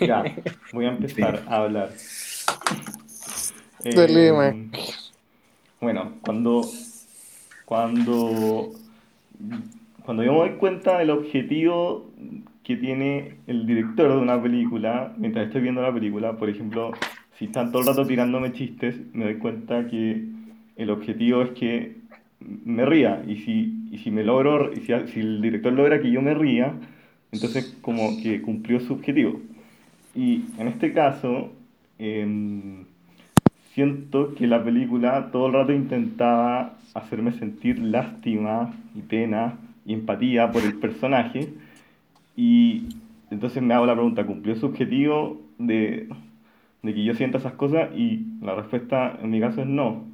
Ya, voy a empezar a hablar. Eh, bueno, cuando, cuando, cuando yo me doy cuenta del objetivo que tiene el director de una película, mientras estoy viendo la película, por ejemplo, si están todo el rato tirándome chistes, me doy cuenta que el objetivo es que me ría. Y si, y si me logro, y si, si el director logra que yo me ría, entonces como que cumplió su objetivo. Y en este caso, em, siento que la película todo el rato intentaba hacerme sentir lástima y pena y empatía por el personaje. Y entonces me hago la pregunta, ¿cumplió su objetivo de, de que yo sienta esas cosas? Y la respuesta en mi caso es no.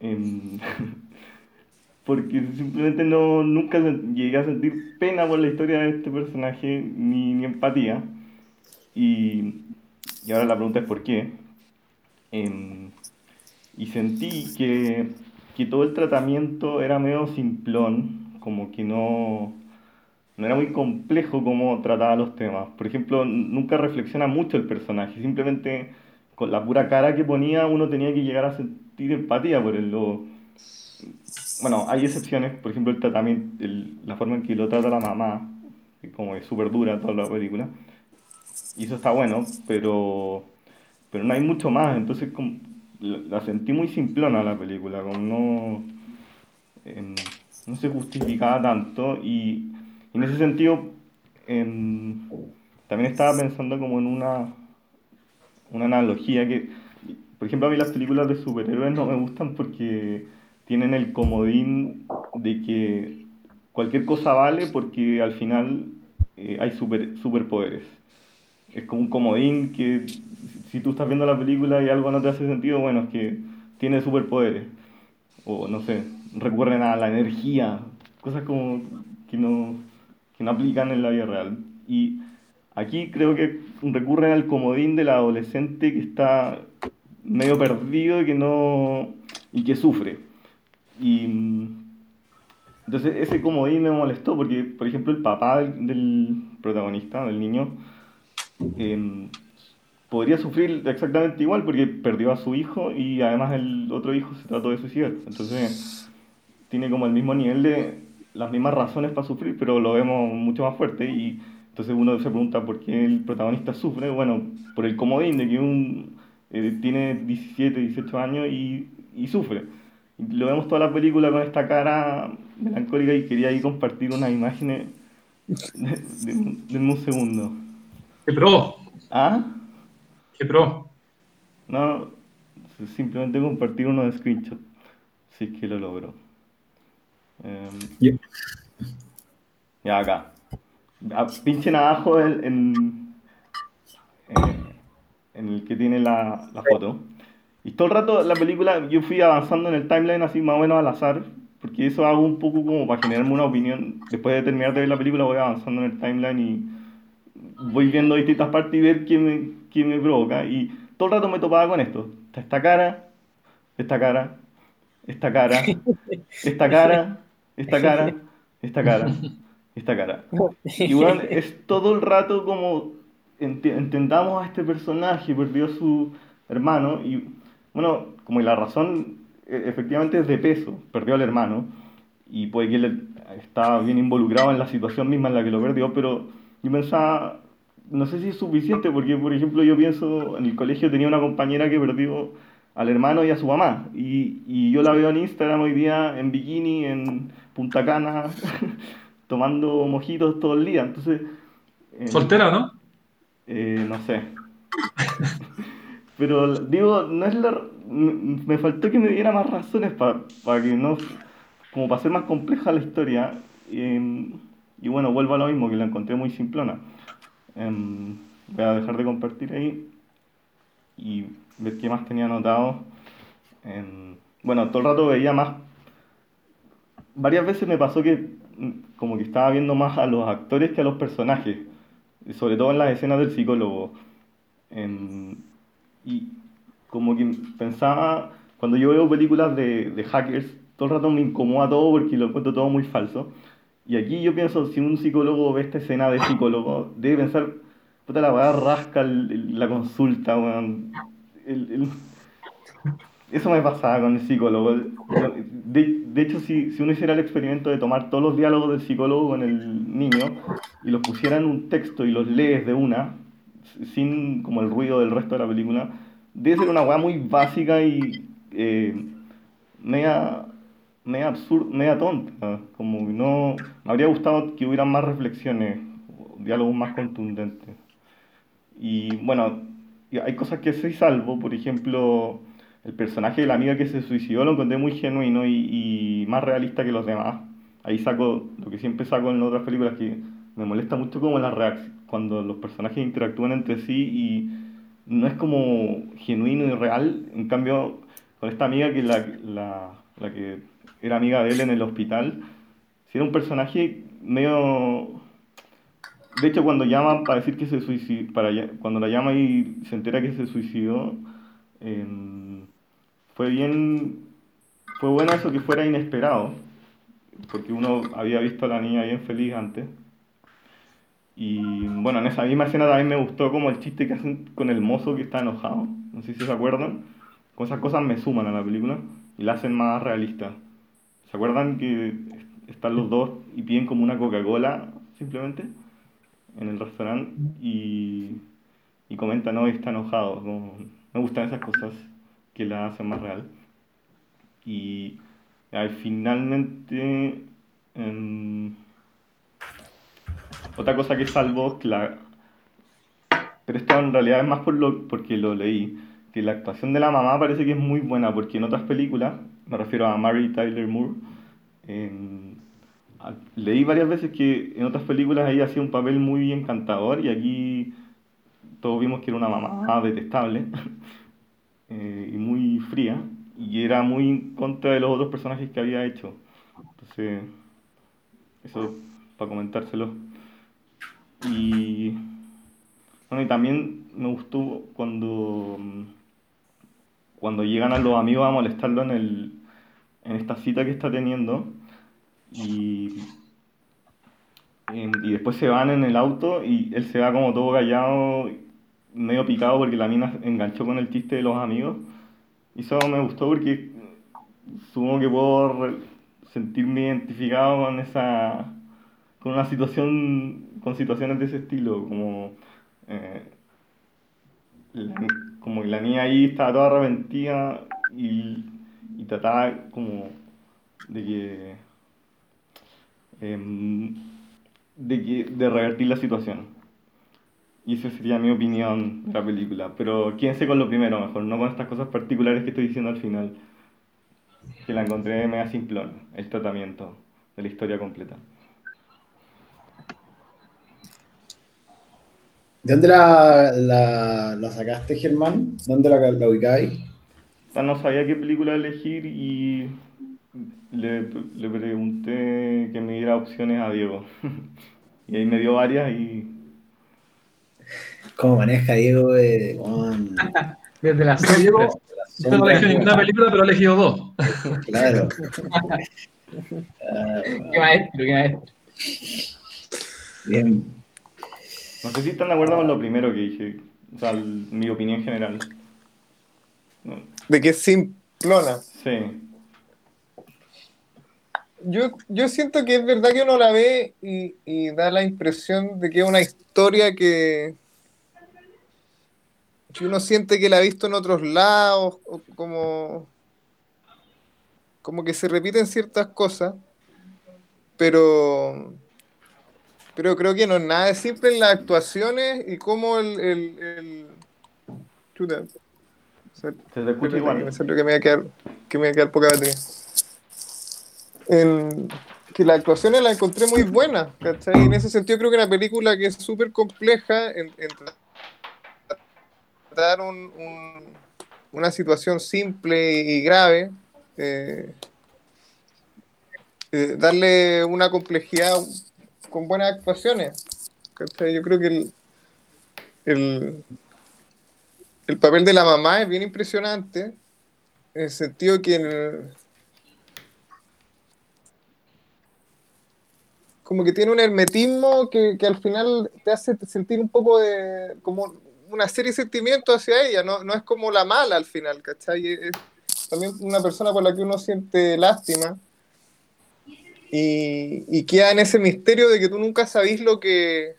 Em, porque simplemente no, nunca llegué a sentir pena por la historia de este personaje ni, ni empatía. Y, y ahora la pregunta es ¿por qué? Em, y sentí que, que todo el tratamiento era medio simplón, como que no, no era muy complejo cómo trataba los temas. Por ejemplo, nunca reflexiona mucho el personaje, simplemente con la pura cara que ponía uno tenía que llegar a sentir empatía por él. Lo- bueno, hay excepciones, por ejemplo, el tratamiento, el- la forma en que lo trata la mamá, que como es súper dura toda la película, y eso está bueno, pero, pero no hay mucho más, entonces la, sentí muy simplona la película, como no, em, no se justificaba tanto, y, y en ese sentido em, también estaba pensando como en una, una analogía que, por ejemplo, a mí las películas de superhéroes no me gustan porque tienen el comodín de que cualquier cosa vale porque al final eh, hay super, superpoderes. Es como un comodín que si tú estás viendo la película y algo no te hace sentido, bueno, es que tiene superpoderes. O no sé, recurren a la energía, cosas como que no, que no aplican en la vida real. Y aquí creo que recurren al comodín del adolescente que está medio perdido y que no y que sufre. Y entonces ese comodín me molestó porque, por ejemplo, el papá del, del protagonista, del niño, em, podría sufrir exactamente igual porque perdió a su hijo y además el otro hijo se trató de suicidar. Entonces tiene como el mismo nivel de las mismas razones para sufrir, pero lo vemos mucho más fuerte y entonces uno se pregunta por qué el protagonista sufre. Bueno, por el comodín de que un, eh, tiene 17, 18 años y, y sufre. Lo vemos toda la película con esta cara melancólica y quería ahí compartir unas imágenes de un segundo. ¡Qué pro! ¿Ah? ¡Qué pro! No, simplemente compartir unos screenshots, si es que lo logro. Em, Ya. ya acá. Ah, Pinchen abajo el- en, eh, en el que tiene la, la foto. Y todo el rato la película yo fui avanzando en el timeline así más o menos al azar, porque eso hago un poco como para generarme una opinión. Después de terminar de ver la película voy avanzando en el timeline y voy viendo distintas partes y ver qué me, qué me provoca. Y todo el rato me topaba con esto. Esta cara, esta cara, esta cara, esta cara, esta cara, esta cara, esta cara. Y bueno, es todo el rato como ent- entendamos a este personaje, perdió su hermano y bueno, como la razón e- efectivamente es de peso, perdió al hermano y puede que él estaba bien involucrado en la situación misma en la que lo perdió, pero yo pensaba, no sé si es suficiente porque por ejemplo yo pienso, en el colegio tenía una compañera que perdió al hermano y a su mamá y, y yo la veo en Instagram hoy día en bikini, en Punta Cana, tomando mojitos todo el día, entonces... eh, Soltera, ¿no? eh, no sé. Pero digo, no es la... Me faltó que me diera más razones para que no... Como para hacer más compleja la historia. em, y bueno, vuelvo a lo mismo, que la encontré muy simplona. Em, voy a dejar de compartir ahí y ver qué más tenía anotado. Em, bueno, todo el rato veía más... Varias veces me pasó que mm, como que estaba viendo más a los actores que a los personajes sobre todo en las escenas del psicólogo. Em, y como que pensaba, cuando yo veo películas de, de hackers, todo el rato me incomoda todo porque lo encuentro todo muy falso. Y aquí yo pienso, si un psicólogo ve esta escena de psicólogo, debe pensar, puta la weá rasca la consulta, weón. El- Eso me pasaba con el psicólogo. De, de hecho, si, si uno hiciera el experimento de tomar todos los diálogos del psicólogo con el niño y los pusiera en un texto y los lees de una, sin como el ruido del resto de la película, debe ser una weá muy básica y eh, media absurda, media tonta. Como que no. Me habría gustado que hubieran más reflexiones, diálogos más contundentes. Y bueno, hay cosas que sí salvo, por ejemplo, el personaje de la amiga que se suicidó lo encontré muy genuino y, y más realista que los demás. Ahí saco lo que siempre saco en otras películas que me molesta mucho como la reacción, cuando los personajes interactúan entre sí y no es como genuino y real. En cambio, con esta amiga que la, la, la que era amiga de él en el hospital, si era un personaje medio de hecho, cuando llaman para decir que se suicidó, para, cuando la llama y se entera que se suicidó, em, fue bien, fue bueno eso que fuera inesperado, porque uno había visto a la niña bien feliz antes. Y bueno, en esa misma escena también me gustó como el chiste que hacen con el mozo que está enojado, no sé si se acuerdan, con esas cosas me suman a la película y la hacen más realista. ¿Se acuerdan que están los dos y piden como una Coca-Cola simplemente? en el restaurante y, y comenta, no, está enojado. como- me gustan esas cosas que la hacen más real. Y ay, finalmente, em, otra cosa que salvo que la... Pero esto en realidad es más por lo, porque lo leí, que la actuación de la mamá parece que es muy buena, porque en otras películas, me refiero a Mary Tyler Moore, Leí varias veces que en otras películas ella hacía un papel muy encantador y aquí todos vimos que era una mamá detestable eh, y muy fría y era muy en contra de los otros personajes que había hecho. Entonces, eso para comentárselo. Y bueno, y también me gustó cuando cuando llegan a los amigos a molestarlo en el en esta cita que está teniendo y, y después se van en el auto y él se va como todo callado, medio picado porque la mina enganchó con el chiste de los amigos. Y eso me gustó porque supongo que puedo sentirme identificado con esa con una situación con situaciones de ese estilo como eh, la- como que la niña ahí estaba toda arrepentida y, y trataba como de que em, de que de revertir la situación y esa sería mi opinión de la película pero quédense con lo primero mejor no con estas cosas particulares que estoy diciendo al final que la encontré media simplón el tratamiento de la historia completa ¿De dónde la, la, sacaste, Germán? ¿Dónde la, la ubicáis? O sea, no sabía qué película elegir y le, le pregunté que me diera opciones a Diego. Y ahí me dio varias y ¿Cómo maneja Diego? Eh? Desde la serie, Diego, usted no elegido ninguna película, pero ha elegido dos. Claro. Qué maestro, qué maestro. bien. no sé si están de acuerdo con lo primero que dije, o sea, el- mi opinión general. No, De que es simplona. Sí, Yo, yo siento que es verdad que uno la ve y, y da la impresión de que es una historia que, que uno siente que la ha visto en otros lados, o como, como que se repiten ciertas cosas, pero, pero creo que no es nada de simple en las actuaciones y cómo el... el, el-. Se- se te escucha igual. me siento que me voy a quedar, que me voy a quedar poca batería. En- que las actuaciones las encontré muy buenas, ¿cachai? En ese sentido creo que una película que es súper compleja en, en tratar un- un- una situación simple y grave, eh, eh, darle una complejidad con buenas actuaciones. ¿cachai? Yo creo que el, el, el papel de la mamá es bien impresionante, en el sentido que el- como que tiene un hermetismo que, al final te hace sentir un poco de como una serie de sentimientos hacia ella, no, no es como la mala al final, ¿cachai? Es también una persona por la que uno siente lástima y, y queda en ese misterio de que tú nunca sabís lo que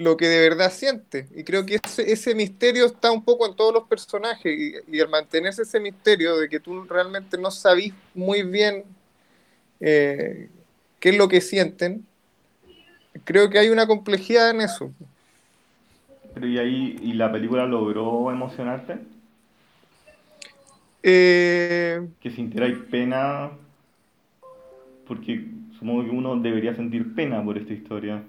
lo que de verdad siente. Y creo que ese, ese misterio está un poco en todos los personajes. Y, y, el mantenerse ese misterio de que tú realmente no sabís muy bien eh, qué es lo que sienten, creo que hay una complejidad en eso. Pero y ahí, ¿y la película logró emocionarte? Eh, Que sintierais pena, porque supongo que uno debería sentir pena por esta historia.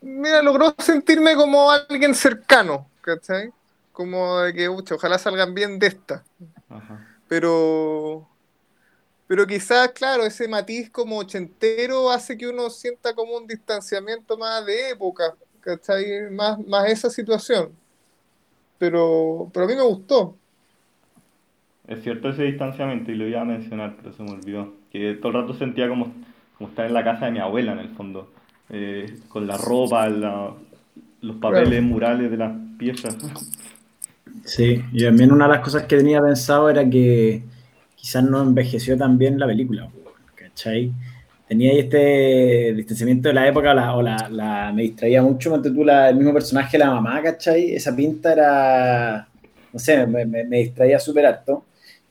Mira, logró sentirme como alguien cercano, ¿cachai? Como de que, ucha, ojalá salgan bien de esta. Ajá. Pero, pero quizás, claro, ese matiz como ochentero hace que uno sienta como un distanciamiento más de época, ¿cachai? Más, más esa situación. Pero, pero a mí me gustó. Es cierto ese distanciamiento y lo iba a mencionar, pero se me olvidó. Que todo el rato sentía como, como estar en la casa de mi abuela, en el fondo. Eh, con la ropa, la- los papeles murales de las piezas. Sí, y también una de las cosas que tenía pensado era que quizás no envejeció tan bien la película, ¿cachai? Tenía ahí este distanciamiento de la época, la- o la, la- me distraía mucho, ponte tú, la- el mismo personaje de la mamá, ¿cachai? Esa pinta era, no sé, me, me- me distraía súper harto,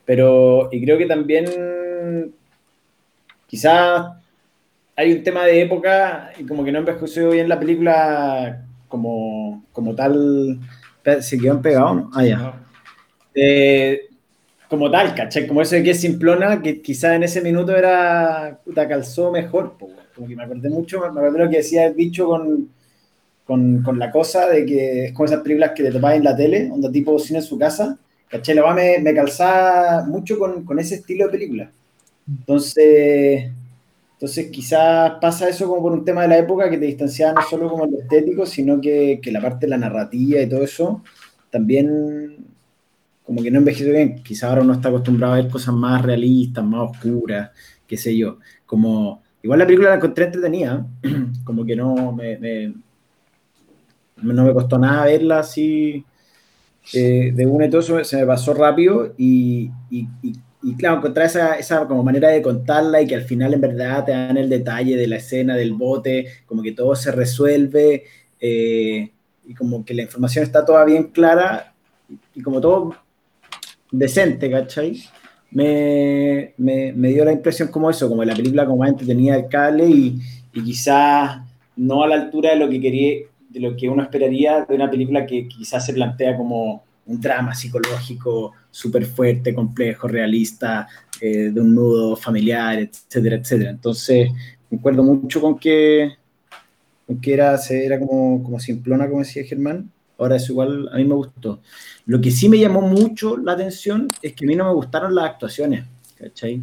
pero, y creo que también quizás hay un tema de época y como que no envejeció bien la película como, como tal, se quedó pegado, ¿no? Ah, ya eh, como tal, ¿cachai? Como eso de que es simplona, que quizás en ese minuto era, puta, calzó mejor, po, como que me acordé mucho, me acordé lo que decía el bicho con, con, con la cosa de que es como esas películas que te topabas en la tele, onda tipo cine en su casa, ¿cachai? La verdad me, me calzaba mucho con, con ese estilo de película. Entonces, entonces quizás pasa eso como por un tema de la época que te distanciaba no solo como en lo estético, sino que, la parte de la narrativa y todo eso también como que no envejeció bien. Quizás ahora uno está acostumbrado a ver cosas más realistas, más oscuras, qué sé yo. Como, igual la película la encontré entretenida, como que no me, no me costó nada verla así eh, de una y todo eso, se me pasó rápido y- y, claro, encontrar esa, esa como manera de contarla y que al final en verdad te dan el detalle de la escena del bote, como que todo se resuelve eh, y como que la información está toda bien clara y como todo decente, ¿cachai? Me, me, me dio la impresión como eso, como la película como más entretenida del cable y, y quizás no a la altura de lo que quería, de lo que uno esperaría de una película que quizás se plantea como un drama psicológico súper fuerte, complejo, realista, eh, de un nudo familiar, etcétera, etcétera. Entonces, concuerdo mucho con que, con que era, era como, como simplona, como decía Germán. Ahora es igual, a mí me gustó. Lo que sí me llamó mucho la atención es que a mí no me gustaron las actuaciones, ¿cachai?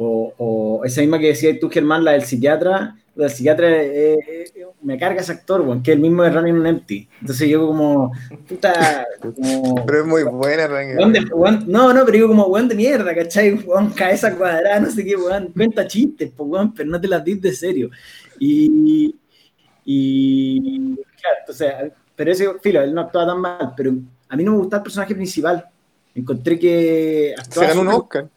O, o esa misma que decías tú, Germán, la del psiquiatra, la del psiquiatra, eh, eh, me carga ese actor, weón, que es el mismo de Running on Empty. Entonces yo como, puta, como... Pero es muy buena, de- weón- no, no, pero digo como weón de mierda, ¿cachai? Weón, cabeza cuadrada, no sé qué, weón, cuenta chistes, pues, weón, pero no te las dis de serio. Y, y claro, entonces, pero ese, filo, él no actuaba tan mal, pero a mí no me gustaba el personaje principal. Encontré que Se ganó un Oscar.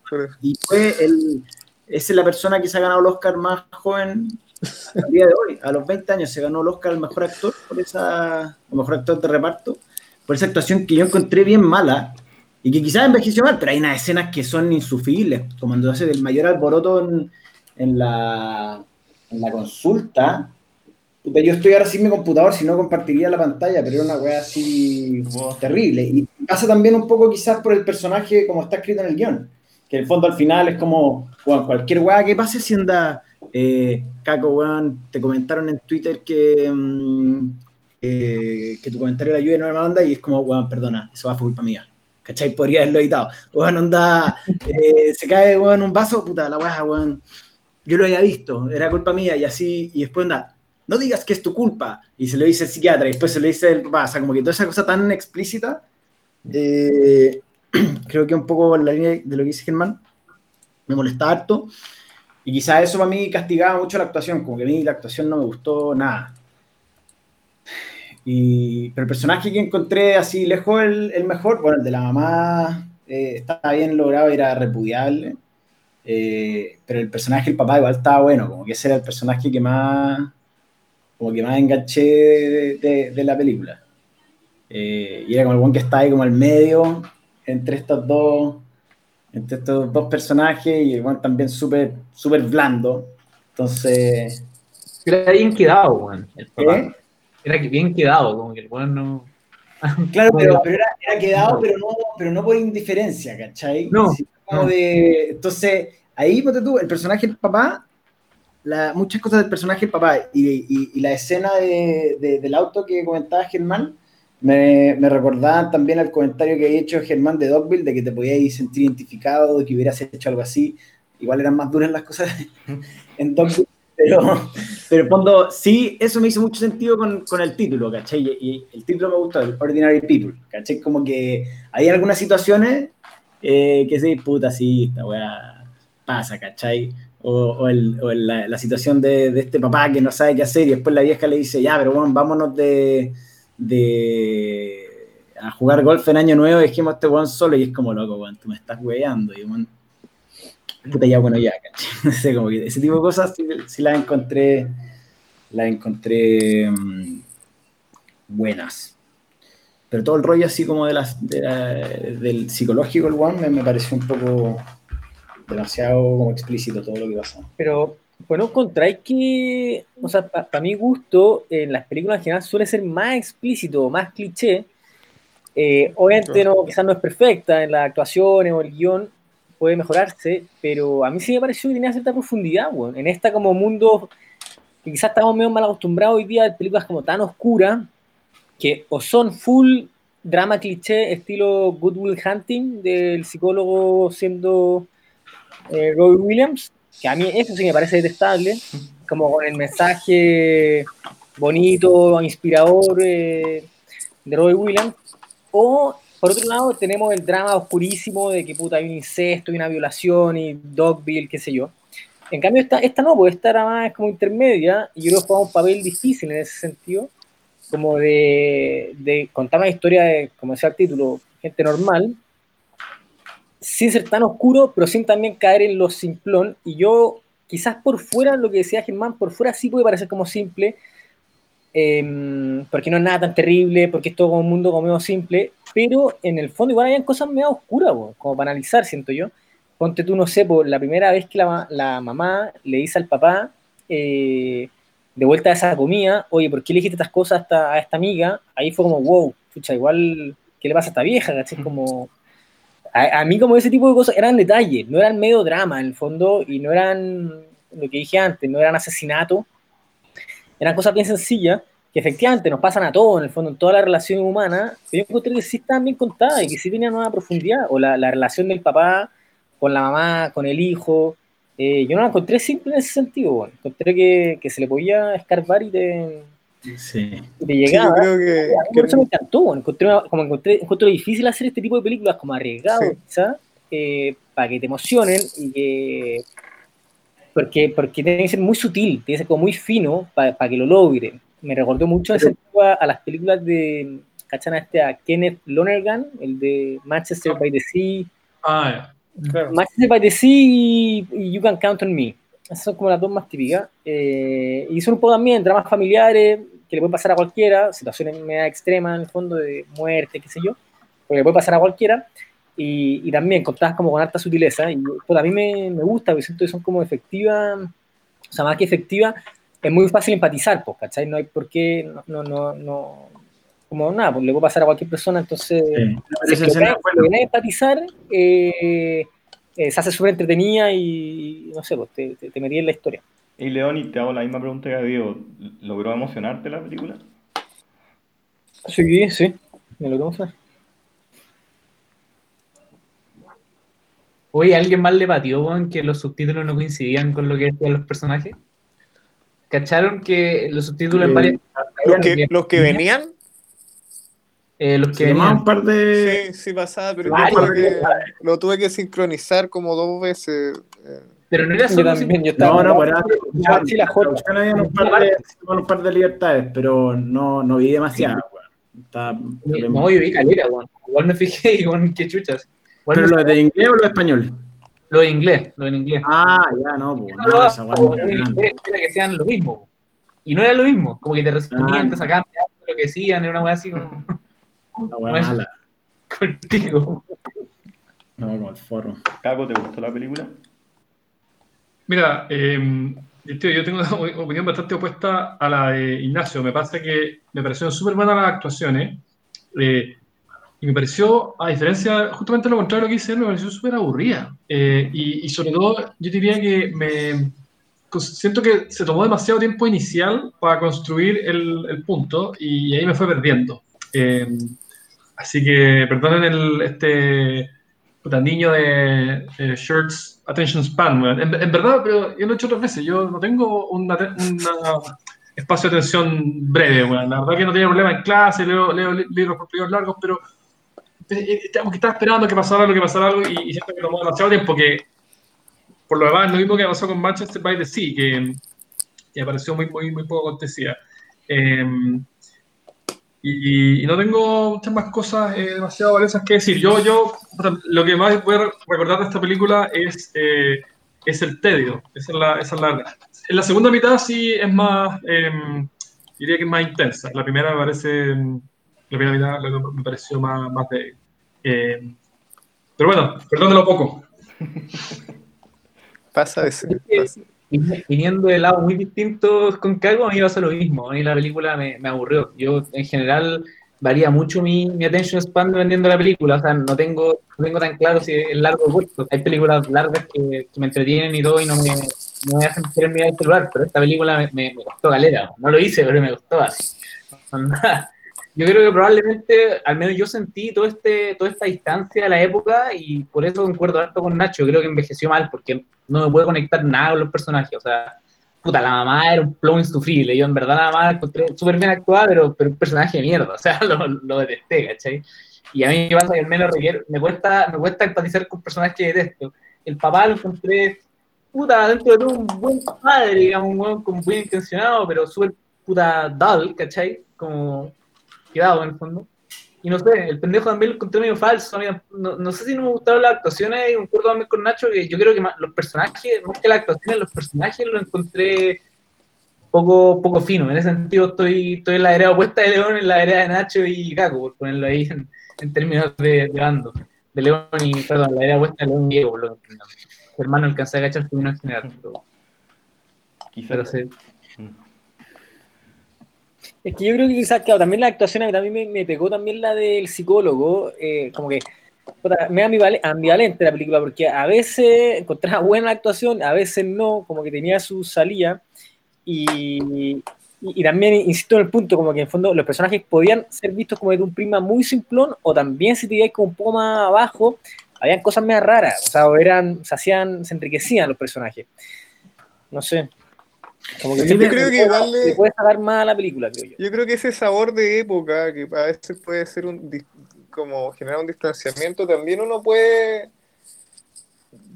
y fue el, es la persona que se ha ganado el Oscar más joven al día de hoy. A los 20 años se ganó el Oscar al mejor actor por esa, o mejor actor de reparto, por esa actuación que yo encontré bien mala y que quizás envejeció mal, pero hay unas escenas que son insufribles, como cuando hace el mayor alboroto en, en la, en la consulta. Puta, yo estoy ahora sin mi computador, si no compartiría la pantalla, pero era una weá así Wow. terrible. Y pasa también un poco quizás por el personaje como está escrito en el guion, que en el fondo al final es como, cualquier weá que pase si anda, eh, Caco, weón, te comentaron en Twitter que, mm, eh, que tu comentario la ayuda no me manda y es como, weón, perdona, eso va por culpa mía. ¿Cachai? Podría haberlo editado. Weón, onda, eh, se cae, weón, un vaso, puta, la weá, weón. Yo lo había visto, era culpa mía y así, y después anda, no digas que es tu culpa. Y se lo dice el psiquiatra y después se lo dice el papá. O sea, como que toda esa cosa tan explícita, eh, creo que un poco en la línea de lo que dice Germán, me molesta harto. Y quizás eso para mí castigaba mucho la actuación, como que a mí la actuación no me gustó nada. Y, pero el personaje que encontré así lejos, el, el mejor, bueno, el de la mamá eh, estaba bien logrado, era repudiable. Eh, pero el personaje del papá igual estaba bueno, como que ese era el personaje que más, como que más enganché de, de, la película. Eh, y era como el buen que está ahí como al medio entre estos dos, entre estos dos personajes y el buen también súper súper blando. Entonces... Era bien quedado, weón. Era bien quedado, como que el buen no... Claro, pero, pero era, quedado, pero no, pero no por indiferencia, ¿cachai? No. entonces, ahí, ponte tú, el personaje del papá, la, muchas cosas del personaje papá y, y, la escena de, del auto que comentaba Germán, me, me, recordaban también al comentario que había hecho Germán de Dogville, de que te podías sentir identificado, de que hubieras hecho algo así. Igual eran más duras las cosas en Dogville, pero, pero fondo, sí, eso me hizo mucho sentido con, con el título, ¿cachai? Y, el título me gustó, Ordinary People, ¿cachai? Como que hay algunas situaciones eh, que sí, puta, sí, esta weá pasa, ¿cachai? O, o, la, situación de, este papá que no sabe qué hacer y después la vieja le dice, ya, pero bueno, vámonos de, de a jugar golf en Año Nuevo y dijimos este weón solo y es como loco, weón, tú me estás weando y weón, puta ya, bueno, ya, No sé, como que ese tipo de cosas sí, las encontré, las encontré um, buenas. Pero todo el rollo así como de las, de la, del psicológico, el me, me, pareció un poco demasiado como explícito todo lo que pasa. Pero, bueno, encontráis que, o sea, para pa mi gusto, en las películas en general suele ser más explícito, más cliché. Eh, obviamente no, quizás no es perfecta en las actuaciones o el guion, puede mejorarse, pero a mí sí me pareció que tenía cierta profundidad, bueno, en esta como mundo que quizás estamos medio mal acostumbrados hoy día de películas como tan oscuras, que o son full drama cliché estilo Good Will Hunting del psicólogo siendo eh, Roy Williams, que a mí eso sí me parece detestable, como con el mensaje bonito, inspirador eh, de Roy Williams, o por otro lado, tenemos el drama oscurísimo de que puta hay un incesto y una violación y Dogville, qué sé yo. En cambio, esta, esta no, porque esta era más como intermedia y yo creo que juega un papel difícil en ese sentido, como de, de contar una historia de, como decía el título, gente normal, sin ser tan oscuro, pero sin también caer en lo simplón. Y yo, quizás por fuera, lo que decía Germán, por fuera sí puede parecer como simple, eh, porque no es nada tan terrible, porque es todo como un mundo como medio simple, pero en el fondo igual hay cosas medio oscuras, como para analizar, siento yo. Ponte tú, no sé, por la primera vez que la, la mamá le dice al papá, eh, de vuelta a esa comida, oye, ¿por qué le dijiste estas cosas a esta, a esta amiga? Ahí fue como, wow, escucha, igual, ¿qué le pasa a esta vieja? Como, a, a, mí como ese tipo de cosas eran detalles, no eran medio drama en el fondo, y no eran, lo que dije antes, no eran asesinatos, eran cosas bien sencillas, que efectivamente nos pasan a todos, en el fondo, en toda la relación humana, pero yo encontré que sí estaban bien contadas y que sí tenían una profundidad, o la, la relación del papá con la mamá, con el hijo, eh, yo no la encontré simple en ese sentido, encontré que, que, se le podía escarbar y de, sí. de llegar. Sí, creo que, a mí que... me encantó, encontré, como encontré, encontré difícil hacer este tipo de películas, como arriesgado, sí. quizá, eh, para que te emocionen y que... Porque, porque tiene que ser muy sutil, tiene que ser como muy fino para, para que lo logren me recordó mucho a, a, las películas de, ¿cachan a este a Kenneth Lonergan, el de Manchester by the Sea? Ah, claro. Manchester by the Sea y, You Can Count on Me. Esas son como las dos más típicas. Eh, y son un poco también dramas familiares que le pueden pasar a cualquiera, situaciones media extremas en el fondo de muerte, qué sé yo, pero le puede pasar a cualquiera. Y, y también contadas como con harta sutileza. Y pues, a mí me, me gusta, porque siento que son como efectivas, o sea, más que efectivas, es muy fácil empatizar, pues, ¿cachai? No hay por qué, no, no, no, no como nada, pues le puede pasar a cualquier persona, entonces, sí. si empatizar, eh, eh, se hace súper entretenida y, no sé, pues te, te, te metí en la historia. Y León, y te hago la misma pregunta que a Diego, ¿logró emocionarte la película? Sí, sí, me logró emocionar. Oye, ¿alguien más le batió, Juan, que los subtítulos no coincidían con lo que decían los personajes? ¿Cacharon que los subtítulos en varias... ¿Los que, los que venían? Eh, los que sí, venían. un par de... Sí, sí pasaba, pero yo tuve que, lo tuve que sincronizar como dos veces. Eh, Pero no era Yo solo también, yo estaba. No, no, para sí, había un par de, un par de libertades, pero no, no vi demasiado, weón. Está- No, yo vi calera, weón. Igual me fijé y con qué chuchas. Igual ¿Pero lo de inglés o lo de español? lo en inglés, lo en inglés. Ah, ya, no, pues, No, no, esa como no era nada. inglés era que sean lo mismo. Y no era lo mismo, como que te respondían, Ah. te sacaban de lo que decían, era una weá así como Mala. contigo. No, como el forro. Caco, ¿te gustó la película? Mira, eh, tío, yo tengo una opinión bastante opuesta a la de Ignacio. Me pasa que me parecieron súper buenas las actuaciones. eh, y me pareció, a diferencia, justamente lo contrario que hice me pareció súper aburrida. Eh, y, y sobre todo, yo diría que me siento que se tomó demasiado tiempo inicial para construir el, el punto y ahí me fue perdiendo. Eh, así que perdonen el, este puta, niño de eh, Shirts Attention Span. En, en verdad, pero yo lo he hecho otras veces. Yo no tengo un espacio de atención breve. weón. La verdad que no tenía problema en clase, leo, leo li- libros por periodos largos, pero eh, eh, como que estaba esperando que pasara algo, que pasara algo y, y siento que tomó demasiado tiempo. Que por lo demás, lo mismo que pasó con Manchester by the Sea, que, que apareció muy, muy, muy poco acontecida. Eh, y, y no tengo muchas más cosas eh, demasiado valiosas que decir. Yo, yo, lo que más voy a recordar de esta película es, eh, es el tedio. Esa es la, esa es la, en la segunda mitad sí es más, eh, diría que es más intensa. La primera me parece, la primera mitad me pareció más, más débil. Eh, pero bueno, perdón de lo poco. Pasa ese. pasa. Vin- Viniendo de lados muy distintos con Cago, a mí pasa lo mismo. A mí la película me, aburrió. Yo, en general, varía mucho mi, mi attention span dependiendo de la película. O sea, no tengo, no tengo tan claro si es largo o corto. Hay películas largas que, me entretienen y todo y no me, no me hacen querer mirar el celular, pero esta película me, me, me costó galera. No lo hice, pero me costó así. Yo creo que probablemente, al menos yo sentí todo este, toda esta distancia de la época y por eso concuerdo harto con Nacho. Creo que envejeció mal porque no me puedo conectar nada con los personajes. O sea, puta, la mamá era un plomo insufrible. Yo en verdad la mamá la encontré súper bien actuada, pero, pero un personaje de mierda. O sea, lo, lo detesté, ¿cachai? Y a mí me pasa que al menos me cuesta, me cuesta empatizar con personajes que detesto. El papá lo encontré, puta, dentro de todo un buen padre, digamos, un buen como bien intencionado, pero súper puta dull, ¿cachai? Como quedado en el fondo. Y no sé, el pendejo también lo encontré medio falso. No, no sé si no me gustaron las actuaciones, y concuerdo también con Nacho, que yo creo que más- los personajes, más que las actuaciones, los personajes los encontré poco, poco fino. En ese sentido estoy, estoy en la era opuesta de León, en la era de Nacho y Caco, por ponerlo ahí en, en términos de, de bando. De León y, perdón, la era opuesta de León y Diego, por lo que hermano alcancé a cachar vino en general, pero, Quizás. pero sí. Es que yo creo que quizás, también la actuación a mí también me, me pegó también la del psicólogo, eh, como que me ambivale- ambivalente la película, porque a veces encontraba buena actuación, a veces no, como que tenía su salida, y, y, también insisto en el punto, como que en fondo los personajes podían ser vistos como de un prima muy simplón, o también si te ibas como un poco más abajo, habían cosas más raras, o sea, eran, se hacían, se enriquecían los personajes. No sé. Como que Yo creo que le- puede sacar más a la película, creo yo. Yo creo que ese sabor de época, que a veces puede ser un como generar un distanciamiento, también uno puede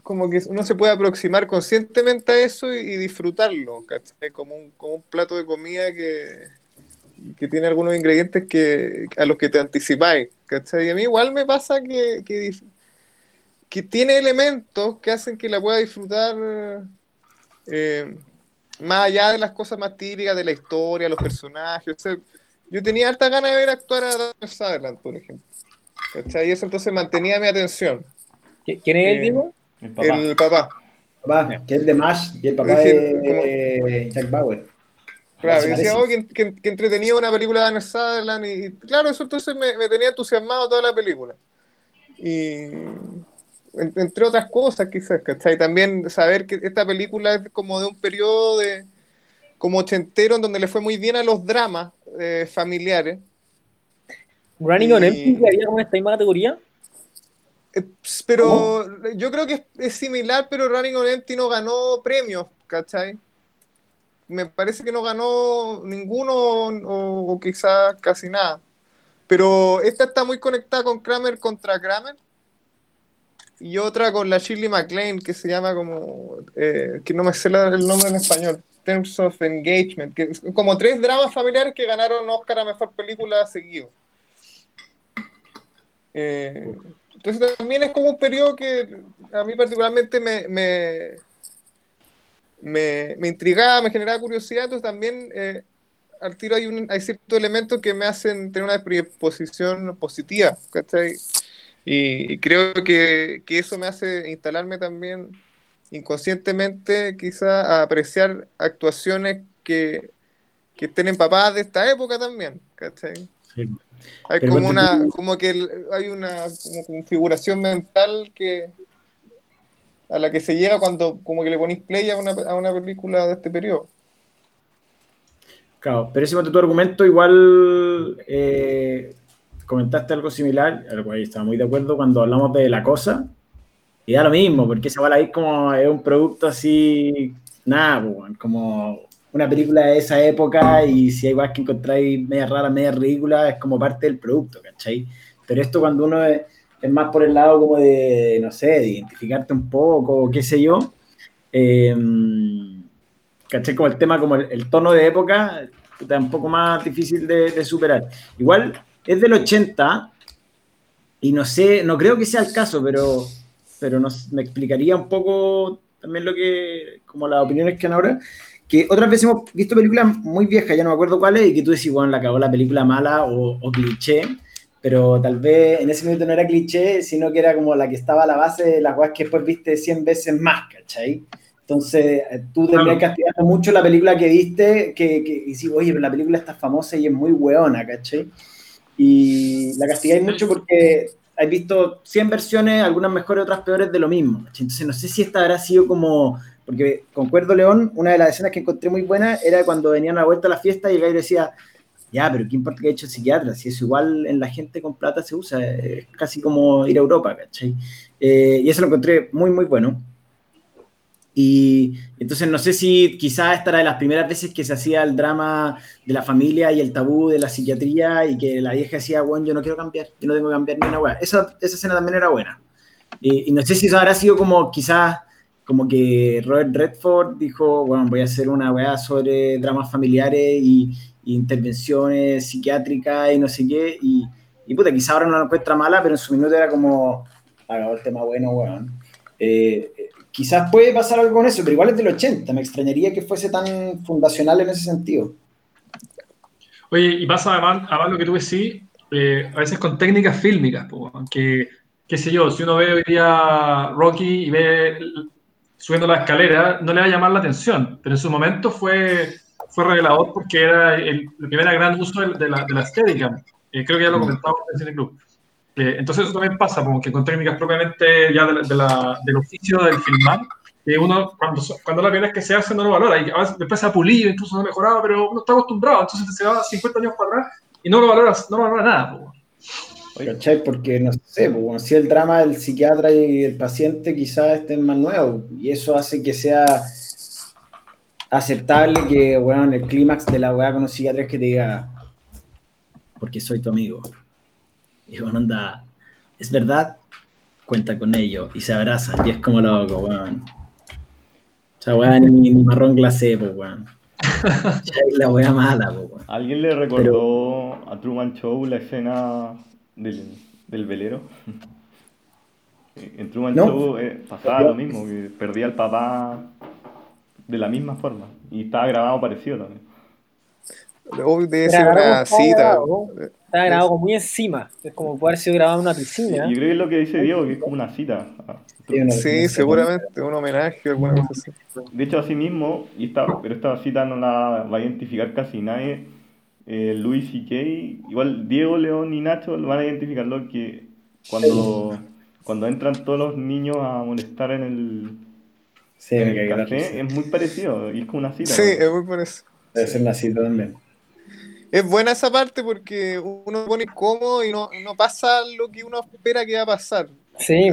como que uno se puede aproximar conscientemente a eso y, y disfrutarlo, ¿cachai? Como un, como un plato de comida que, que tiene algunos ingredientes que, a los que te anticipáis, ¿cachai? Y a mí igual me pasa que, que tiene elementos que hacen que la pueda disfrutar eh, más allá de las cosas más típicas de la historia, los personajes. o sea, yo tenía harta ganas de ver actuar a Donald Sutherland, por ejemplo. ¿Cachai? Y eso entonces mantenía mi atención. ¿Qui- ¿Quién es el Eh, Diego? El papá. El papá. Papá, que es de Mash y el papá Es decir, de Jack Bauer. Claro, y decía, oh, que, que, que entretenía una película de Donald Sutherland. Y, y claro, eso entonces me, me tenía entusiasmado toda la película. Y entre otras cosas, quizás, ¿cachai? También saber que esta película es como de un periodo de como ochentero en donde le fue muy bien a los dramas eh, familiares. Running on Empty quedaría como esta misma categoría. Eh, Pero yo creo que es, es similar, pero Running on Empty no ganó premios, ¿cachai? Me parece que no ganó ninguno o, o quizás casi nada. Pero esta está muy conectada con Kramer contra Kramer. Y otra con la Shirley MacLaine que se llama como, eh, que no me sé el nombre en español, Terms of Engagement, que como tres dramas familiares que ganaron Oscar a Mejor Película seguido. Eh, entonces también es como un periodo que a mí particularmente me, me, me, me intrigaba, me generaba curiosidad, entonces también eh, al tiro hay, un, hay ciertos elementos que me hacen tener una predisposición positiva, ¿cachai? Y, y creo que, que eso me hace instalarme también inconscientemente quizá a apreciar actuaciones que, que estén empapadas de esta época también, ¿cachai? Sí. Hay Pero como una, tú- como que el- hay una como configuración mental que a la que se llega cuando como que le ponís play a una, a una película de este periodo. Claro, pero ese tu argumento igual eh, comentaste algo similar, algo ahí estaba muy de acuerdo cuando hablamos de la cosa, y da lo mismo, porque esa bala ahí como es un producto así, nada, como una película de esa época y si hay igual que encontráis media rara, media ridícula, es como parte del producto, ¿cachai? Pero esto cuando uno es, es más por el lado como de, no sé, de identificarte un poco, qué sé yo, eh, ¿cachai? Como el tema, como el, el tono de época, puta, un poco más difícil de, de superar. Igual es del 80 y no sé, no creo que sea el caso, pero, pero nos, me explicaría un poco también lo que, como las opiniones que han ahora, que otras veces hemos visto películas muy viejas, ya no me acuerdo cuáles, y que tú decís, bueno, la acabó la película mala o, o cliché, pero tal vez en ese momento no era cliché, sino que era como la que estaba a la base de las cosas que después viste 100 veces más, ¿cachai? Entonces, eh, tú terminas castigando mucho la película que viste, que, que y dices, oye, pero la película está famosa y es muy weona, ¿cachai? Y la castigáis mucho porque has visto 100 versiones, algunas mejores, otras peores de lo mismo. Entonces, no sé si esta habrá sido como. Porque concuerdo, León, una de las escenas que encontré muy buena era cuando venían a la vuelta a la fiesta y el gallo decía, ya, pero ¿qué importa que haya hecho el psiquiatra? Si eso igual en la gente con plata se usa, es casi como ir a Europa, ¿cachai? Eh, y eso lo encontré muy, muy bueno. Y entonces no sé si quizás esta era de las primeras veces que se hacía el drama de la familia y el tabú de la psiquiatría y que la vieja decía, bueno, yo no quiero cambiar, yo no tengo que cambiar ni una weá. Esa, esa escena también era buena. Y, y no sé si eso habrá sido como quizás como que Robert Redford dijo, bueno, voy a hacer una weá sobre dramas familiares y, y intervenciones psiquiátricas y no sé qué. Y, y puta, quizás ahora no lo encuentra mala, pero en su minuto era como, haga el tema bueno, weón. Eh, quizás puede pasar algo con eso, pero igual es del 80. Me extrañaría que fuese tan fundacional en ese sentido. Oye, y pasa además, además lo que tú decís, eh, a veces con técnicas fílmicas, po, que, qué sé yo, si uno ve hoy día Rocky y ve subiendo la escalera, no le va a llamar la atención, pero en su momento fue, fue revelador porque era el, el primer gran uso de, de la, de la estética. Eh, creo que ya lo comentamos en el Cine Club. Eh, entonces eso también pasa, como que con técnicas propiamente ya del oficio del filmar, que uno cuando, cuando la primera vez que se hace no lo valora, y a veces después se ha pulido, incluso se ha mejorado, pero uno está acostumbrado, entonces se va 50 años para atrás y no lo valora, no lo valora nada. po. ¿Cachai? Porque no sé, si el drama del psiquiatra y el paciente quizás estén más nuevos y eso hace que sea aceptable que, bueno, el clímax de la weá con un psiquiatra es que te diga, porque soy tu amigo. Y bueno, anda, es verdad, cuenta con ello y se abrazan y es como loco, weón. O sea, weá, ni, ni marrón glacé, pues, weón. ¿Cachai? La weá mala, pues, weón. ¿Alguien le recordó a Truman Show la escena del, del velero? En Truman No. Show eh, pasaba lo mismo, que perdía al papá de la misma forma. Y estaba grabado parecido también. Obvio, debe ser una cita. Está grabado como muy encima. Es como puede haber sido grabado en una piscina. Yo creo que es lo que dice Diego, que es como una cita. Sí, una- Sí, seguramente, un homenaje, alguna cosa así. De hecho, así mismo, y esta, pero esta cita no la va a identificar casi nadie, eh, Luis y Kay, igual Diego, León y Nacho lo van a identificar lo que cuando, cuando entran todos los niños a molestar en el, Sí, en café, es muy parecido, y es como una cita. Sí, ¿no? es muy por eso. Debe ser una cita también. Es buena esa parte porque uno se pone cómodo y no, no pasa lo que uno espera que va a pasar. Sí,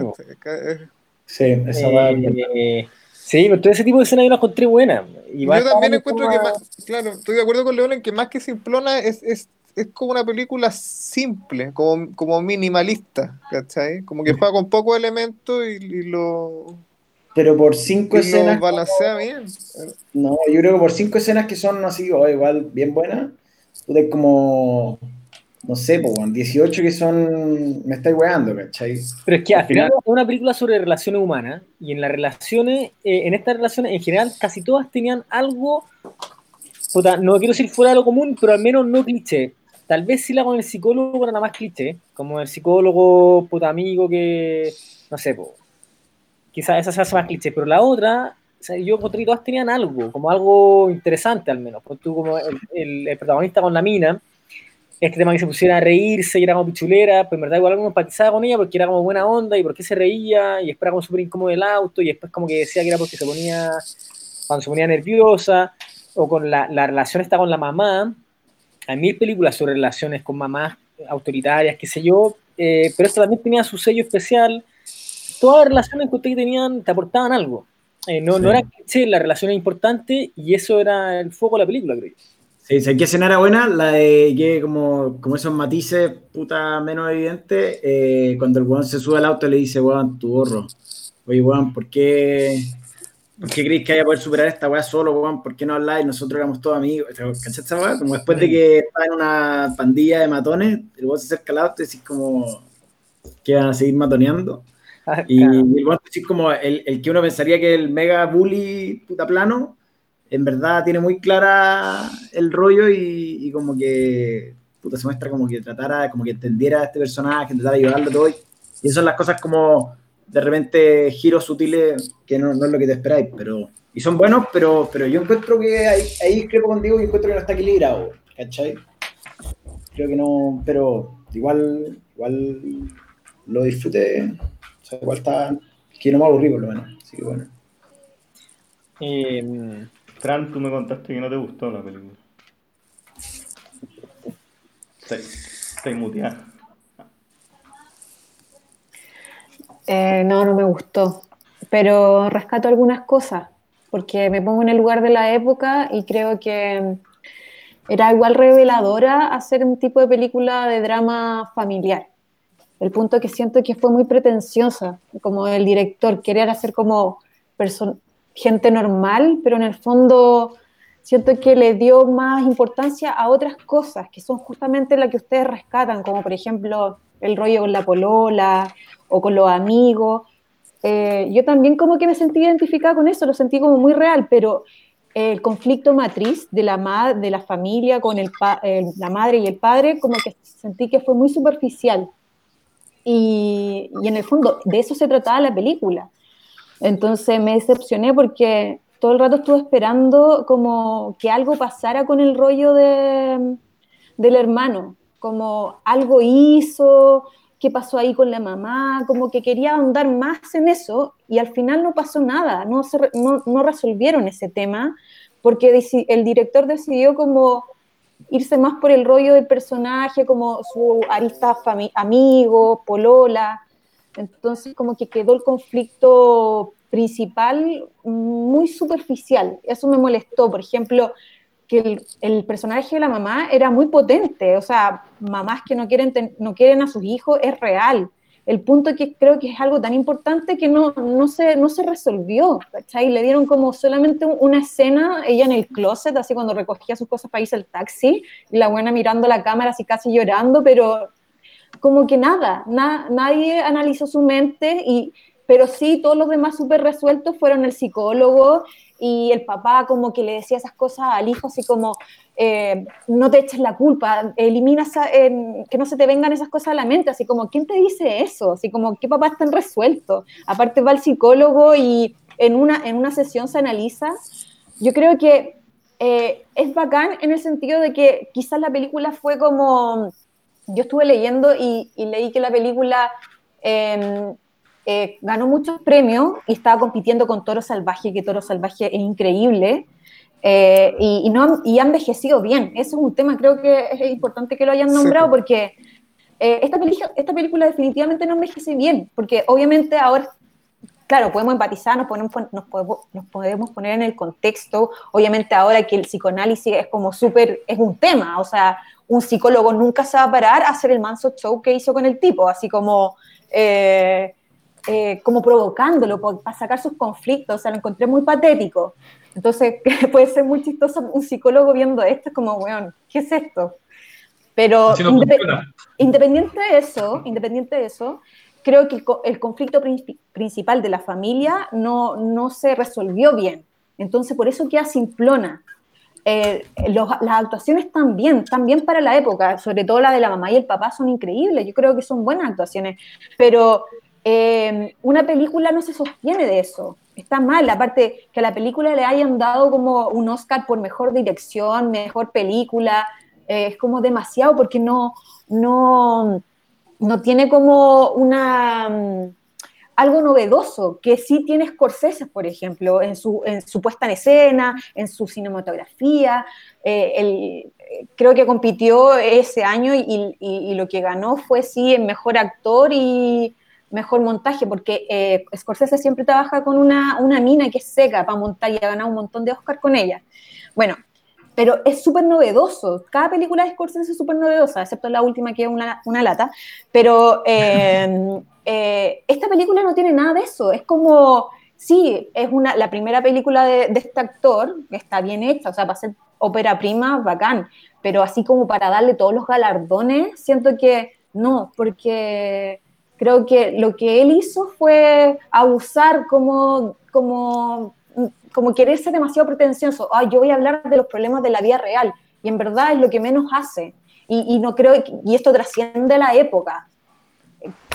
Sí, esa Eh, sí, pero todo ese tipo de escenas yo las encontré buenas. Yo también encuentro que más, claro, estoy de acuerdo con León en que más que simplona es, es es como una película simple, como, como minimalista, ¿cachai? Como que juega con pocos elementos y, y lo, Pero por cinco y escenas. lo balancea bien. No, yo creo que por cinco escenas que son así, o igual bien buenas, puta, es como. No sé, pues, 18 que son. Me estáis weando, ¿cachai? Pero es que Al al final final- es una película sobre relaciones humanas y en las relaciones, eh, en estas relaciones en general, casi todas tenían algo, puta, no quiero decir fuera de lo común, pero al menos no cliché. Tal vez si la con el psicólogo era nada más cliché, como el psicólogo, puta amigo que, no sé, po, quizás esa se hace más cliché, pero la otra, o sea, yo encontré que todas tenían algo, como algo interesante al menos. Pues tú como el, el- el protagonista con la mina, este tema que se pusiera a reírse y era como pichulera, pues en verdad igual como empatizaba con ella porque era como buena onda y porque se reía y era como súper incómodo el auto y después como que decía que era porque se ponía, cuando se ponía nerviosa o con la, la relación está con la mamá. Hay mil películas sobre relaciones con mamás autoritarias, qué sé yo, eh, pero esta también tenía su sello especial. Todas las relaciones que ustedes tenían te aportaban algo. Eh, no, no Sí. era cliché, la relación era importante y eso era el foco de la película, creo yo. Sí, ¿sabes qué escena era buena? La de que como, como esos matices puta menos evidentes, eh, cuando el weón se sube al auto le dice, weón, tu gorro. Oye, weón, ¿por qué, ¿por qué crees que haya poder superar esta weá solo, weón? ¿Por qué no habláis? Nosotros éramos todos amigos. ¿Cachaste esa weá? Como después de que estaba en una pandilla de matones, el weón se acerca al auto y decís como que van a seguir matoneando. Y, y el decís como el, el que uno pensaría que el mega bully puta plano, en verdad tiene muy clara el rollo y, y como que puta, se muestra como que tratara, como que entendiera a este personaje, intentara ayudarlo todo. Y, y esas son las cosas como de repente giros sutiles que no, no es lo que te esperáis, pero y son buenos, pero, pero yo encuentro que ahí, ahí discrepo contigo y encuentro que no está equilibrado, ¿cachai? Creo que no, pero igual, igual lo disfruté, sea, igual está, que no me aburrí por lo menos, así que bueno. Eh, Fran, tú me contaste que no te gustó la película. Estoy muteada. Eh, no, no me gustó, pero rescato algunas cosas, porque me pongo en el lugar de la época y creo que era igual reveladora hacer un tipo de película de drama familiar. El punto que siento que fue muy pretenciosa, como el director, querer hacer como gente normal, pero en el fondo siento que le dio más importancia a otras cosas, que son justamente las que ustedes rescatan, como por ejemplo el rollo con la polola o con los amigos. Eh, yo también como que me sentí identificada con eso, lo sentí como muy real, pero el conflicto matriz de la, ma de la familia con el, la madre y el padre, como que sentí que fue muy superficial. Y, y en el fondo, de eso se trataba la película. Entonces me decepcioné porque todo el rato estuve esperando como que algo pasara con el rollo de, del hermano, como algo hizo, qué pasó ahí con la mamá, como que quería ahondar más en eso y al final no pasó nada, no, se, no, no resolvieron ese tema porque el director decidió como irse más por el rollo del personaje, como su arista amigo, polola, entonces como que quedó el conflicto principal muy superficial, eso me molestó, por ejemplo, que el, el, personaje de la mamá era muy potente, o sea, mamás que no quieren, no quieren a sus hijos es real. El punto que creo que es algo tan importante que no, no, se, no se resolvió, ¿cachai? Le dieron como solamente una escena, ella en el closet, así cuando recogía sus cosas para irse al taxi, y la buena mirando la cámara así casi llorando, pero como que nada, na, nadie analizó su mente, y, pero sí todos los demás súper resueltos fueron el psicólogo y el papá como que le decía esas cosas al hijo, así como, eh, no te eches la culpa, elimina eh, que no se te vengan esas cosas a la mente, así como, ¿quién te dice eso? Así como, ¿qué papá están resueltos? Aparte va el psicólogo y en una, en una sesión se analiza. Yo creo que eh, es bacán en el sentido de que quizás la película fue como, yo estuve leyendo y, y leí que la película... Eh, ganó muchos premios y estaba compitiendo con Toro Salvaje, que Toro Salvaje es increíble. Eh, y, y, no, y ha envejecido bien. Eso es un tema, creo que es importante que lo hayan nombrado sí. porque eh, esta, película, esta película definitivamente no envejece bien, porque obviamente ahora, claro, podemos empatizar, nos, ponemos, nos, podemos, nos podemos poner en el contexto, obviamente ahora que el psicoanálisis es como súper, es un tema, o sea, un psicólogo nunca se va a parar a hacer el manso show que hizo con el tipo, así como, eh, eh, como provocándolo para sacar sus conflictos, o sea, lo encontré muy patético. Entonces, puede ser muy chistoso un psicólogo viendo esto, es como, weón, ¿qué es esto? Pero Así no indep- funciona. independiente de eso, independiente de eso, creo que el, el conflicto princi- principal de la familia no, no se resolvió bien. Entonces, por eso queda simplona. Eh, los- las actuaciones también, también para la época, sobre todo la de la mamá y el papá, son increíbles. Yo creo que son buenas actuaciones, pero eh, una película no se sostiene de eso. Está mal, aparte que a la película le hayan dado como un Oscar por mejor dirección, mejor película, eh, es como demasiado porque no, no, no tiene como una mm, algo novedoso que sí tiene Scorsese, por ejemplo, en su, en su puesta en escena, en su cinematografía. Eh, el- creo que compitió ese año y, y- lo que ganó fue sí en mejor actor y mejor montaje, porque eh, Scorsese siempre trabaja con una, una mina que es seca para montar y ha ganado un montón de Oscar con ella. Bueno, pero es súper novedoso. Cada película de Scorsese es súper novedosa, excepto la última que es una, una lata. Pero eh, eh, esta película no tiene nada de eso. Es como, sí, es una, la primera película de, este actor, que está bien hecha, o sea, para ser ópera prima, bacán. Pero así como para darle todos los galardones, siento que no, porque creo que lo que él hizo fue abusar como, como, como querer ser demasiado pretencioso. Ay, yo voy a hablar de los problemas de la vida real. Y en verdad es lo que menos hace. Y, no creo, y esto trasciende la época.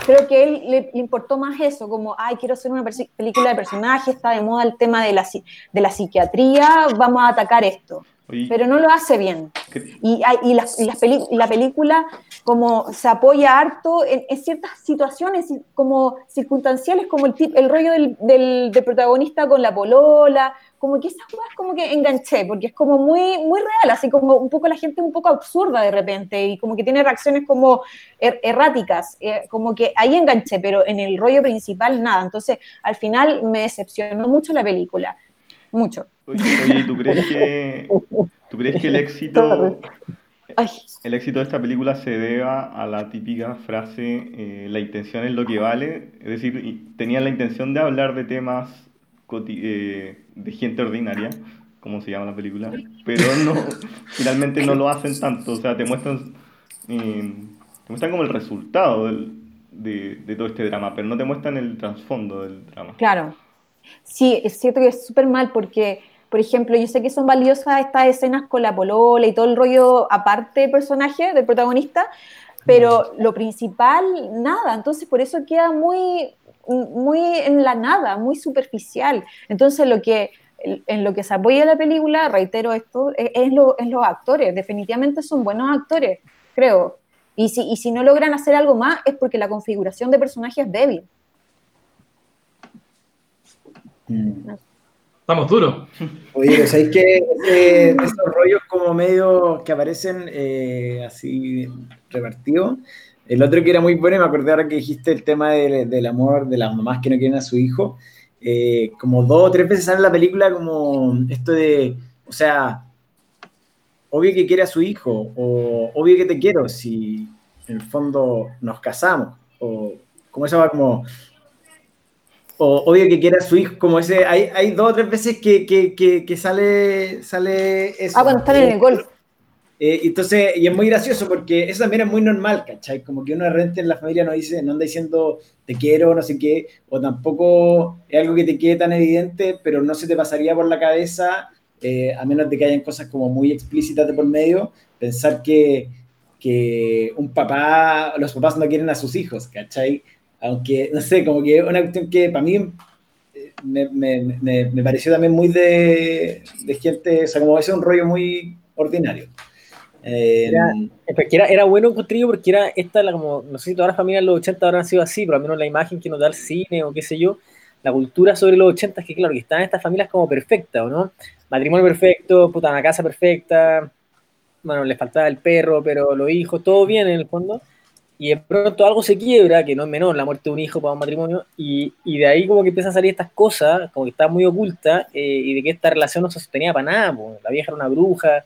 Creo que él le, importó más eso, como, ay, quiero hacer una película de personajes, está de moda el tema de la, de la psiquiatría, vamos a atacar esto. Oye, Pero no lo hace bien. ¿qué- Y, y, las- y las peli- y la película como se apoya harto en, en ciertas situaciones como circunstanciales, como el, tip- el rollo del, del- del protagonista con la polola, como que esas cosas como que enganché, porque es como muy, muy real, así como un poco la gente un poco absurda de repente y como que tiene reacciones como er- erráticas, eh, como que ahí enganché, pero en el rollo principal nada. Entonces al final me decepcionó mucho la película, mucho. Oye, oye, ¿tú crees que, ¿tú crees que el éxito, el éxito de esta película se deba a la típica frase eh, la intención es lo que vale? Es decir, tenían la intención de hablar de temas eh, de gente ordinaria, como se llama la película, pero no, finalmente no lo hacen tanto, o sea, te muestran, eh, te muestran como el resultado del- de, de todo este drama, pero no te muestran el trasfondo del drama. Claro. Sí, es cierto que es súper mal porque, por ejemplo, yo sé que son valiosas estas escenas con la polola y todo el rollo aparte del personaje, del protagonista, pero lo principal, nada. Entonces, por eso queda muy, muy en la nada, muy superficial. Entonces, lo que, en lo que se apoya la película, reitero esto, es, es lo- es los actores. Definitivamente son buenos actores, creo. Y si, y si no logran hacer algo más es porque la configuración de personaje es débil. Mm. Estamos duros. Oye, ¿sabéis que eh, esos rollos como medio que aparecen eh, así repartidos? El otro que era muy bueno, me acordé ahora que dijiste el tema del, del amor de las mamás que no quieren a su hijo. eh, como dos o tres veces sale en la película como esto de, o sea, obvio que quiere a su hijo, o obvio que te quiero si en el fondo nos casamos, o como eso va como, o obvio que quiera a su hijo, como ese, hay, hay dos o tres veces que, que, que, que sale, sale eso. Ah, cuando están en el golf. Eh, entonces, y es muy gracioso porque eso también es muy normal, ¿cachai? Como que uno de repente en la familia no dice, no anda diciendo te quiero, no sé qué, o tampoco es algo que te quede tan evidente, pero no se te pasaría por la cabeza, eh, a menos de que hayan cosas como muy explícitas de por medio, pensar que, que un papá, los papás no quieren a sus hijos, ¿cachai? Aunque, no sé, como que una cuestión que para mí eh, me, me, me, me pareció también muy de, de gente, o sea, como es un rollo muy ordinario. Era- Porque era, era bueno encontré yo porque era esta, la, como, no sé si todas las familias en los 80 habrán sido así, pero al menos la imagen que nos da el cine o qué sé yo, la cultura sobre los 80 es que, claro, que están estas familias como perfectas, ¿o no? Matrimonio perfecto, puta, una casa perfecta, bueno, les faltaba el perro, pero los hijos, todo bien en el fondo, y de pronto algo se quiebra, que no es menor, la muerte de un hijo para un matrimonio, y, y de ahí como que empiezan a salir estas cosas, como que está muy oculta, eh, y de que esta relación no se sostenía para nada, po. la vieja era una bruja,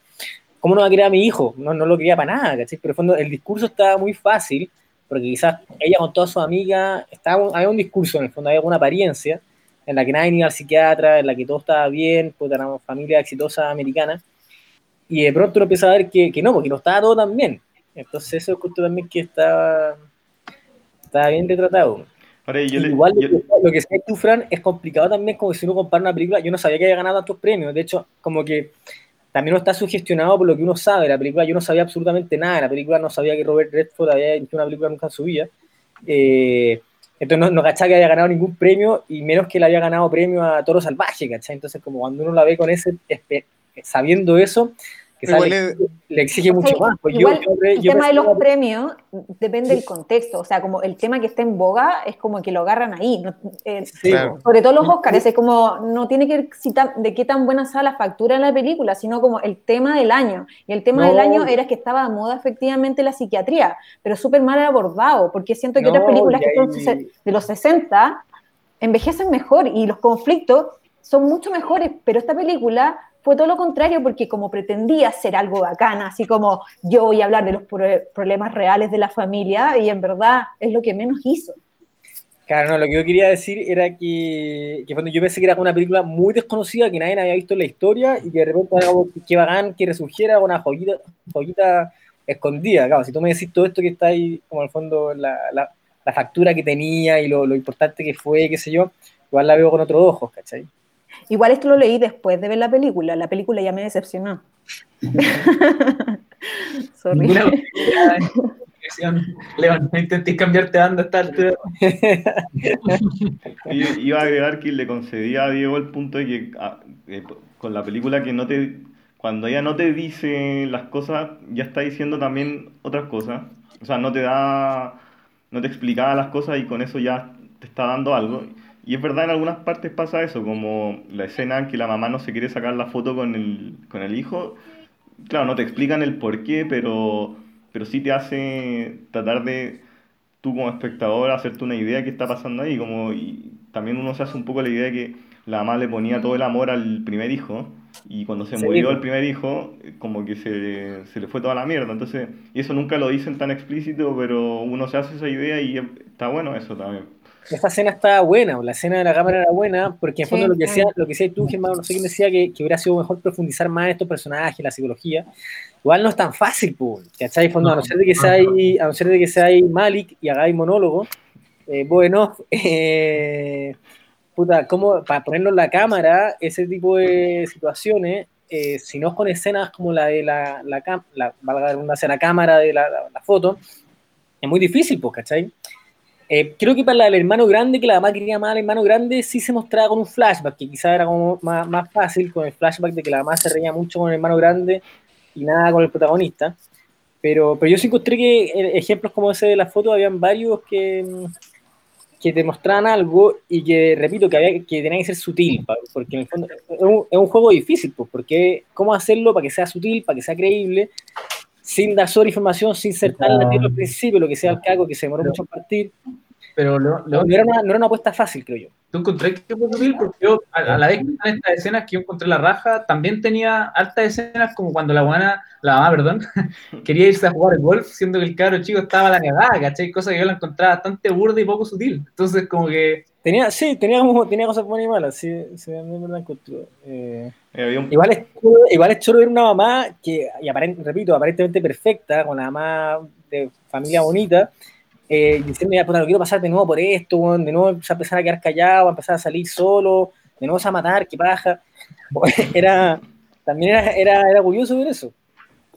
¿cómo no va a querer a mi hijo? No, no lo quería para nada, ¿cachai? Pero en el fondo el discurso estaba muy fácil, porque quizás ella con todas sus amigas, estaba, había un discurso en el fondo, había alguna apariencia, en la que nadie iba al psiquiatra, en la que todo estaba bien, pues era una familia exitosa americana, y de pronto uno empieza a ver que, que no, porque no estaba todo tan bien. Entonces eso es justo también que estaba, estaba bien retratado. Ahora, yo le- Igual yo- lo que- decías tú, Fran, es complicado también como si uno compara una película. Yo no sabía que había ganado tantos premios. De hecho, como que también uno está sugestionado por lo que uno sabe la película. Yo no sabía absolutamente nada de la película, no sabía que Robert Redford había hecho una película nunca en su vida. Eh, entonces no, no cachaba que había ganado ningún premio y menos que le había ganado premio a Toro Salvaje, ¿cachai? Entonces como cuando uno la ve con ese, sabiendo eso, que Igual le, le exige mucho más. Pues Igual, yo el yo tema de los que- premios depende del contexto, o sea, como el tema que está en boga es como que lo agarran ahí, no- eh, Sí, Claro. sobre todo los Oscars, es como, no tiene que ver de qué tan buena sea la factura en la película, sino como el tema del año, y el tema No. del año era que estaba de moda efectivamente la psiquiatría, pero súper mal abordado, porque siento que No, otras películas que son ahí- de los 60 envejecen mejor y los conflictos son mucho mejores, pero esta película fue todo lo contrario porque como pretendía ser algo bacana, así como yo voy a hablar de los pro- problemas reales de la familia y en verdad es lo que menos hizo. Claro, no, lo que yo quería decir era que, que cuando yo pensé que era una película muy desconocida, que nadie había visto en la historia, y que de repente como que bacán que resurgiera una joyita, joyita escondida. Claro, si tú me decís todo esto que está ahí, como al fondo, la, la, la factura que tenía y lo, lo importante que fue, qué sé yo, igual la veo con otros ojos, ¿cachai? Igual esto lo leí después de ver la película, la película ya me decepcionó. Sorry. Televisión. León, no intentes cambiarte a esta altura. Yo iba a agregar que le concedía a Diego el punto de que ah, eh, con la película que no te cuando ella no te dice las cosas, ya está diciendo también otras cosas. O sea, no te da, no te explicaba las cosas y con eso ya te está dando algo. Y es verdad, en algunas partes pasa eso, como la escena en que la mamá no se quiere sacar la foto con el, con el hijo. Claro, no te explican el por qué, pero, pero sí te hace tratar de, tú como espectador, hacerte una idea de qué está pasando ahí. Como, y también uno se hace un poco la idea de que la mamá le ponía todo el amor al primer hijo y cuando se murió el primer hijo, como que se, se le fue toda la mierda. Entonces, y eso nunca lo dicen tan explícito, pero uno se hace esa idea y está bueno eso también. Esta escena estaba buena, o la escena de la cámara era buena, porque en Sí, fondo lo que decía, lo que decía tú, Germán, no sé quién decía que, que hubiera sido mejor profundizar más en estos personajes, la psicología. Igual no es tan fácil, pues, ¿cachai? En fondo, a no ser de que sea ahí, a no ser de que sea ahí Malik y hagáis monólogo, eh, bueno, eh, puta, ¿cómo, para ponerlo en la cámara, ese tipo de situaciones, eh, si no es con escenas como la de la, la, la, la la cámara de la, la- la foto, es muy difícil, pues, ¿cachai? Eh, creo que para del hermano grande, que la mamá quería más al hermano grande, sí se mostraba con un flashback, que quizá era como más, fácil con el flashback de que la mamá se reía mucho con el hermano grande y nada con el protagonista. Pero, pero yo sí encontré que eh, ejemplos como ese de la foto, habían varios que, mm, que te mostraban algo y que, repito, que, había, que tenía que ser sutil, porque en el fondo es un, es un juego difícil, pues, porque cómo hacerlo para que sea sutil, para que sea creíble, sin dar sobre información, sin ser tan latino al principio, lo que sea el cago, que se demoró mucho en partir. Pero No, era una, no era una apuesta fácil, creo yo. ¿Tú encontré que fue sutil? Porque yo, a, a la vez que están estas escenas que yo encontré la raja, también tenía altas escenas como cuando la buena, la mamá, perdón, quería irse a jugar golf, siendo que el cabro chico estaba a la cagada, ¿cachai? Cosa que yo la encontraba bastante burda y poco sutil. Entonces, como que, Tenía, sí, tenía, tenía cosas buenas y malas, sí, sí, me la encontró. Eh, Eh, un- igual, es, igual es choro ver una mamá que, y aparent- repito, aparentemente perfecta, con la mamá de familia bonita, eh, diciendo, ya, puta, no quiero pasar de nuevo por esto, de nuevo se a empezar a quedar callado, a empezar a salir solo, de nuevo se a matar, qué paja. Era, también era, era, era curioso ver eso.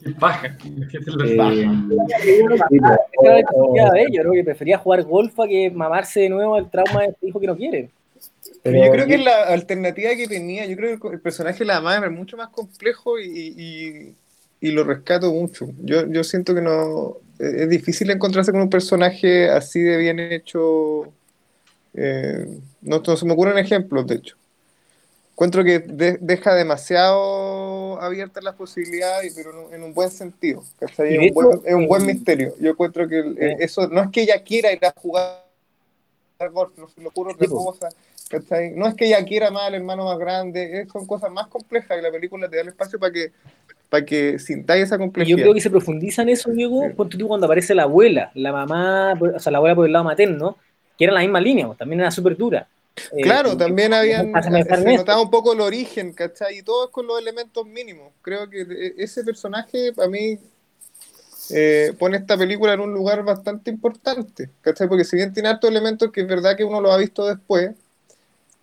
Qué eh. Era de yo creo que prefería jugar golf a que mamarse de nuevo el trauma de este hijo que no quiere. Pero yo creo que la alternativa que tenía, yo creo que el personaje de la madre es mucho más complejo y, y- y lo rescato mucho. Yo, yo siento que no es es difícil encontrarse con un personaje así de bien hecho. Eh, no, no se me ocurren ejemplos, de hecho. Encuentro que de- deja demasiado abiertas las posibilidades, pero en un, en un buen sentido. Es un, buen, es un buen misterio. Yo encuentro que el- eso no es que ella quiera ir a jugar golf, le ocurre otra Sí, cosa. No es que ella quiera más al hermano más grande, son cosas más complejas y la película te da el espacio para que, para que sintáis esa complejidad. yo creo que se profundiza en eso, Diego, tú cuando aparece la abuela, la mamá, o sea, la abuela por el lado materno, que era la misma línea, pues, también era súper dura. Eh, Claro, también habían, se notaba un poco el origen, ¿cachai? Y todo es con los elementos mínimos. Creo que e- ese personaje, para mí, eh, pone esta película en un lugar bastante importante, ¿cachai? Porque si bien tiene hartos elementos que es verdad que uno lo ha visto después,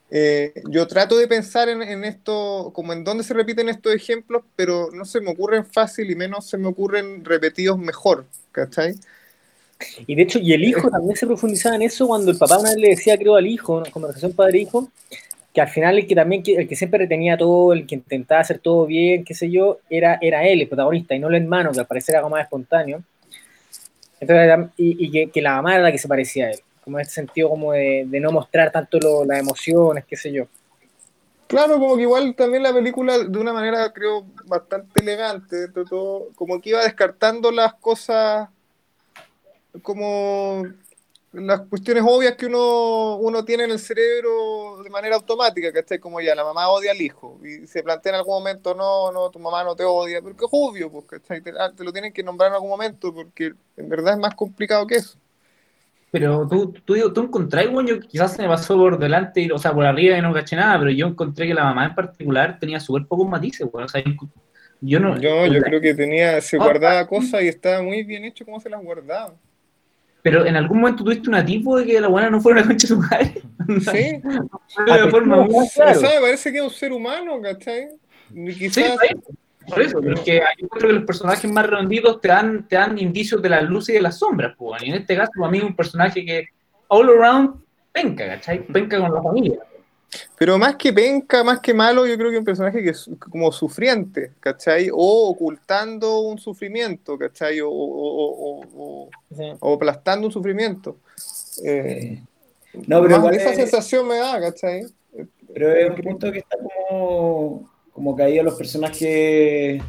eh, yo trato de pensar en, en esto, como en dónde se repiten estos ejemplos, pero no se me ocurren fácil y menos se me ocurren repetidos mejor, ¿cachai? Y de hecho, y el hijo también se profundizaba en eso cuando el papá una vez le decía, creo, al hijo, una conversación padre-hijo, que al final el que también, el que siempre retenía todo, el que intentaba hacer todo bien, qué sé yo, era, era él, el protagonista, y no el hermano, que al parecer era algo más espontáneo. Entonces, y, y que, que la mamá era la que se parecía a él, como en este sentido como de, de no mostrar tanto lo- las emociones, qué sé yo. Claro, como que igual también la película, de una manera creo bastante elegante, dentro de todo, como que iba descartando las cosas, como las cuestiones obvias que uno, uno tiene en el cerebro de manera automática, ¿cachai? Como ya, la mamá odia al hijo, y se plantea en algún momento, no, no, tu mamá no te odia, porque es obvio, pues, ¿cachai? Te, ah, te lo tienen que nombrar en algún momento, porque en verdad es más complicado que eso. Pero tú, tú, tú, encontrás, bueno, yo quizás se me pasó por delante, o sea, por arriba y no caché nada, pero yo encontré que la mamá en particular tenía súper pocos matices, bueno, o sea, yo- no... Yo, yo creo que tenía, se Ah, guardaba cosas y estaba muy bien hecho cómo se las guardaba. Pero en algún momento tuviste un atisbo de que la buena no fuera una concha de su madre. Sí, de una forma muy- O sea, me parece que es un ser humano, ¿cachai? Y Sí, Quizás, por eso, por eso, pero es que yo creo que los personajes más redonditos te dan, te dan indicios de las luces y de las sombras, pues, y en este caso, para mí, un personaje que all around penca, ¿cachai? Penca con la familia. Pero más que penca, más que malo, yo creo que es un personaje que es como sufriente, ¿cachai? O ocultando un sufrimiento, ¿cachai? O, o, o, o- aplastando un sufrimiento. Eh, No, pero igual esa es- sensación me da, ¿cachai? Pero es un punto que está como, como caído los personajes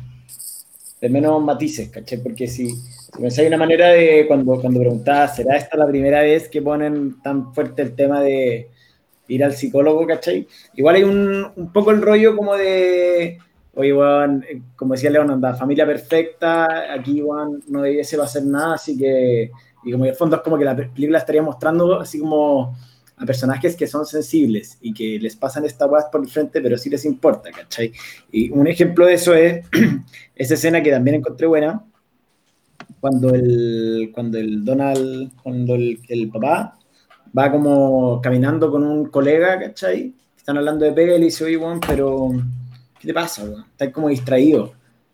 de menos matices, ¿cachai? Porque si, si pensáis una manera de, cuando, cuando preguntabas, ¿será esta la primera vez que ponen tan fuerte el tema de ir al psicólogo, ¿cachai? Igual hay un, un poco el rollo como de, oye, weón, eh, como decía León, anda, familia perfecta, aquí, weón, no debiese hacer nada, así que, y como en el fondo es como que la película estaría mostrando así como a personajes que son sensibles y que les pasan esta weá por el frente, pero sí les importa, ¿cachai? Y un ejemplo de eso es esa escena que también encontré buena, cuando el, cuando el Donald, cuando el, el papá va como caminando con un colega, ¿cachai? Están hablando de pega y le dice, oye, weón, pero ¿qué te pasa, weón? Estás como distraído,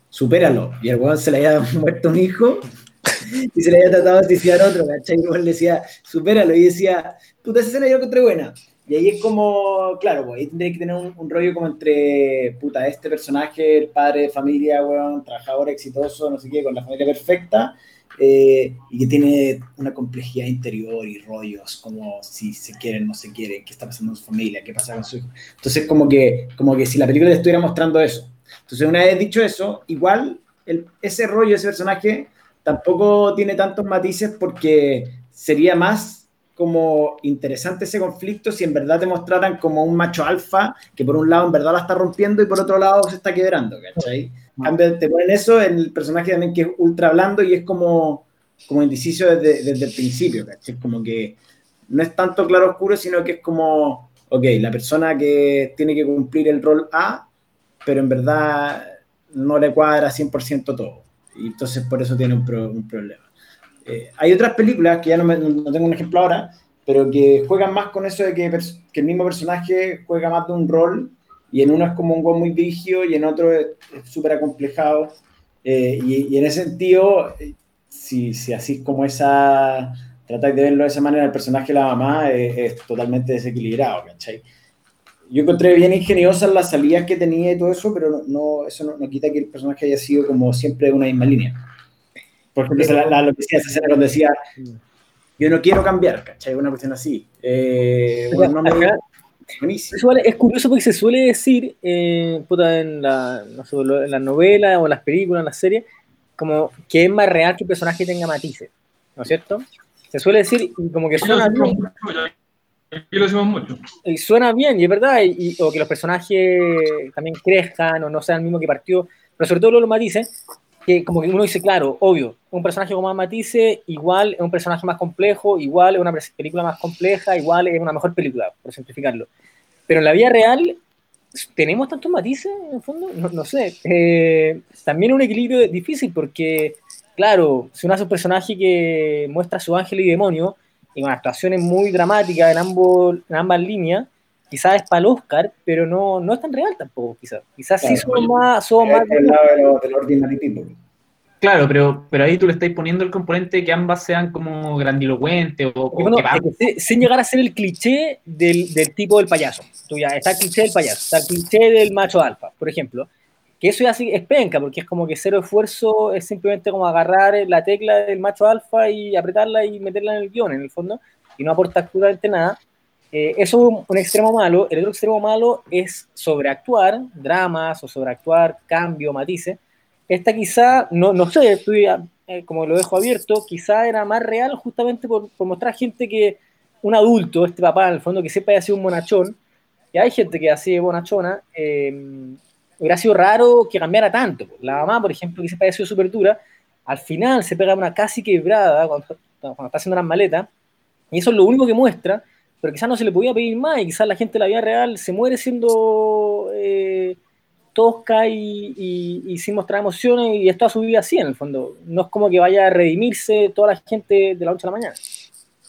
supéralo. Y el weón se le había muerto un hijo y se le había tratado de suicidar otro, ¿cachai? Y el le decía, supéralo. Y decía, puta, esa escena yo la encontré buena. Y ahí es como, claro, pues, ahí tendría que tener un, un rollo como entre, puta, este personaje, el padre de familia, weón, trabajador exitoso, no sé qué, con la familia perfecta, eh, y que tiene una complejidad interior y rollos, como si se quieren, no se quieren, qué está pasando en su familia, qué pasa con su hijo. Entonces, como que, como que si la película le estuviera mostrando eso. Entonces, una vez dicho eso, igual el, ese rollo, ese personaje, tampoco tiene tantos matices porque sería más como interesante ese conflicto si en verdad te mostraran como un macho alfa que por un lado en verdad la está rompiendo y por otro lado se está quebrando, ¿cachai? En cambio, te ponen eso en el personaje también que es ultra blando y es como, como indeciso desde, desde el principio, ¿cachai? Como que no es tanto claro oscuro, sino que es como, ok, la persona que tiene que cumplir el rol A, pero en verdad no le cuadra 100% todo. Y entonces por eso tiene un, pro- un problema. Eh, hay otras películas que ya no, me- no tengo un ejemplo ahora, pero que juegan más con eso de que, que el mismo personaje juega más de un rol y en uno es como un gol muy vigio y en otro es súper acomplejado. Eh, y, y en ese sentido, eh, si, si así como esa, tratáis de verlo de esa manera, el personaje de la mamá es, es totalmente desequilibrado, ¿cachai? Yo encontré bien ingeniosas las salidas que tenía y todo eso, pero no, no- eso no, no quita que el personaje haya sido como siempre de una misma línea. Por ejemplo, la, la- lo que decía escena cuando decía, yo no quiero cambiar, ¿cachai? Una cuestión así. Eh, bueno, no me- buenísimo. Es curioso porque se suele decir eh, puta, en, la, no sé, lo- en las novelas o en las películas, en las series, como que es más real que el personaje tenga matices, ¿no es cierto? Se suele decir y como que lo suena bien. Aquí lo decimos mucho. y suena bien, y es verdad, y, y- o que los personajes también crezcan o no sean el mismo que partió, pero sobre todo los matices, que como que uno dice, claro, obvio, un personaje con más matices, igual es un personaje más complejo, igual es una película más compleja, igual es una mejor película, por simplificarlo. Pero en la vida real, ¿tenemos tantos matices en el fondo? No, no sé. Eh, también un equilibrio difícil porque, claro, si uno hace un personaje que muestra su ángel y demonio, y con actuaciones muy dramáticas en, ambos, en ambas líneas, quizás es para el Oscar, pero no, no es tan real tampoco, quizás. Quizás sí Claro. somos más, somos más Es el lado de los, de los ordinary people. Claro, pero, pero ahí tú le estás poniendo el componente que ambas sean como grandilocuentes o, Porque o uno- que sin llegar a ser el cliché del, del tipo del payaso. Tú ya, está el cliché del payaso, está el cliché del macho alfa, por ejemplo. Que eso ya sí es penca, porque es como que cero esfuerzo, es simplemente como agarrar la tecla del macho alfa y apretarla y meterla en el guion, en el fondo, y no aporta absolutamente nada. Eh, eso es un, extremo malo. El otro extremo malo es sobreactuar dramas o sobreactuar cambio, matices. Esta quizá, no, no sé, estoy, eh, como lo dejo abierto, quizá era más real justamente por, por mostrar gente que, un adulto, este papá en el fondo, que siempre haya sido un bonachón, y hay gente que así bonachona, eh, hubiera sido raro que cambiara tanto. La mamá, por ejemplo, que siempre haya sido súper dura, al final se pega una casi quebrada cuando, cuando está haciendo las maletas, y eso es lo único que muestra, pero quizás no se le podía pedir más, y quizás la gente de la vida real se muere siendo eh, tosca y, y- y sin mostrar emociones, y es toda su vida así en el fondo. No es como que vaya a redimirse toda la gente de la noche a la mañana.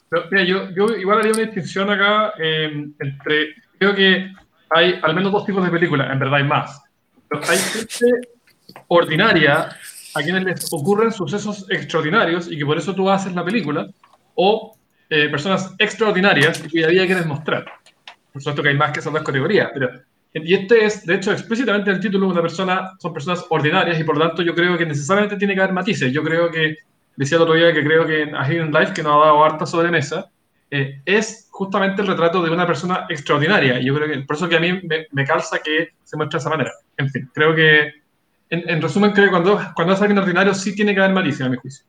Pero, mira, yo, yo igual haría una distinción acá eh, entre. Creo que hay al menos dos tipos de películas, en verdad hay más. Pero hay gente ordinaria a quienes les ocurren sucesos extraordinarios y que por eso tú haces la película, o eh, personas extraordinarias y cuya vida quieres mostrar. Por supuesto que hay más que esas dos categorías, pero. Y este es, de hecho, explícitamente en el título, una persona, son personas ordinarias y por lo tanto yo creo que necesariamente tiene que haber matices. Yo creo que decía el otro día que creo que A Hidden Life, que nos ha dado harta sobremesa, eh, es justamente el retrato de una persona extraordinaria. Y yo creo que por eso que a mí me, me calza que se muestre de esa manera. En fin, creo que, en, en resumen, creo que cuando, cuando es alguien ordinario sí tiene que haber malicia, a mi juicio.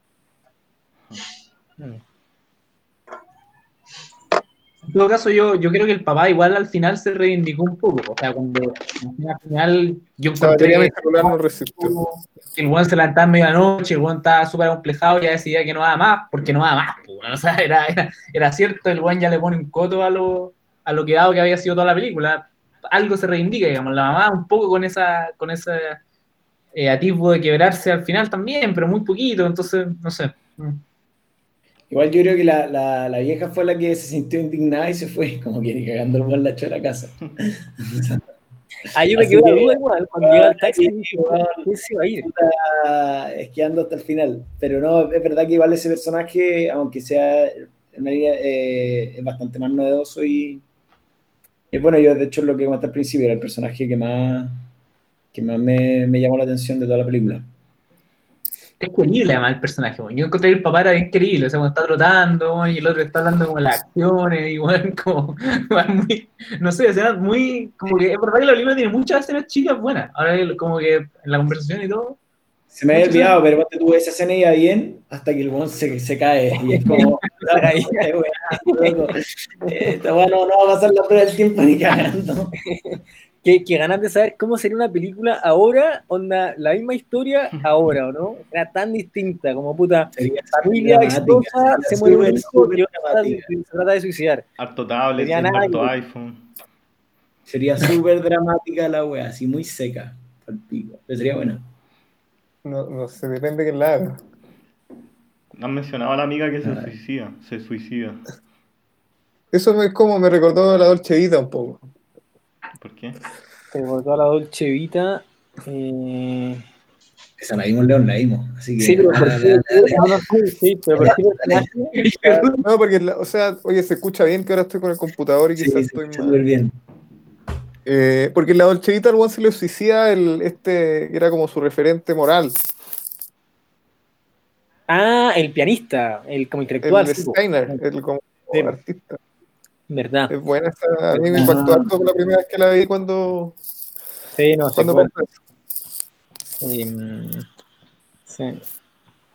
En todo caso, yo, yo creo que el papá igual al final se reivindicó un poco. O sea, cuando al final yo encontré que, no que el weón se levantaba en medianoche, el weón estaba súper complejado y ya decidía que no va más, porque no va más. weón. O sea, era, era, era cierto, el weón ya le pone un coto a lo, a lo que dado que había sido toda la película. Algo se reivindica, digamos. La mamá un poco con esa con ese eh, atisbo de quebrarse al final también, pero muy poquito, entonces, no sé. Mm. Igual yo creo que la, la, la vieja fue la que se sintió indignada y se fue, como que ni cagando el buen la echó a la casa. Ahí yo me quedé que- duda igual, cuando llega el taxi. ¿quién se va a ir? Esquiando hasta el final. Pero no, es verdad que igual ese personaje, aunque sea en realidad, eh, es bastante más novedoso y, y bueno, yo de hecho lo que comenté al principio era el personaje que más, que más me, me llamó la atención de toda la película. Es querible además el personaje, weón. Yo encontré que el papá era bien querible, o sea, cuando está trotando, y el otro está hablando como las acciones, y weón, como, muy, no sé, escenas muy, como que es verdad que la película tiene muchas escenas chicas buenas, ahora como que en la conversación y todo, Se me había olvidado, pero ponte tú esa escena iba bien hasta que el weón se, se cae y es como, "Ay, weón, loco, eh, no, no va a pasar la prueba del tiempo ni cagando. Que, que ganas de saber cómo sería una película ahora, onda, la misma historia ahora, ¿o no? Era tan distinta, como puta, Sería familia sería se muere un hijo se trata de suicidar. Harto tablet, harto iPhone. Sería súper dramática la wea, así muy seca. Pico. Pero sería buena. No, no sé, depende de quién la haga. Han mencionado a la amiga que se Ay. suicida. Se suicida. Eso es como me recordó la Dolce Vita un poco. ¿Por qué? Pero por toda la Dolce Vita. Eh... Esa la vimos, León, la vimos. Así que. Sí, pero por no, porque, o sea, oye, se escucha bien que ahora estoy con el computador y Sí, quizás se estoy escucha mal. bien. Eh, porque en la Dolce Vita al se le suicida el, este, que era como su referente moral, Ah, el pianista, el como intelectual. el. Steiner, el como Sí. artista. ¿Verdad? Es buena esa, a mí me impactó Ah. harto la primera vez que la vi cuando, Sí, no, sé cuando pasó eso. Em, sí.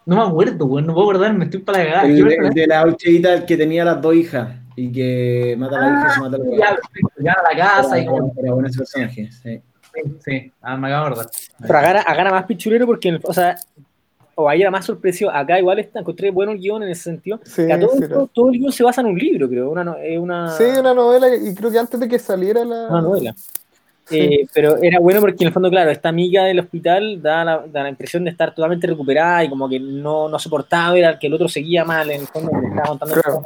no me acuerdo, weón, no puedo acordarme, estoy para la cagada. El, de la Dolceita, el que tenía las dos hijas y que mata a la hija se mata a la Ya, perfecto, llegan a la casa y como Era bueno ese personaje. Sí. Sí, sí, ah, me acabo de acordar. Pero acá era más pichulero porque, o sea, o ahí era más sorpresivo. Acá igual está, encontré bueno el guion en ese sentido. Sí, Que a todo, sí, esto, todo el guion se basa en un libro, creo. Una, una, Sí, una novela y creo que antes de que saliera la... una novela. Sí. Eh, pero era bueno porque en el fondo, claro, esta amiga del hospital da la, da la impresión de estar totalmente recuperada y como que no, no soportaba era que el otro seguía mal, en el fondo le estaba contando Claro.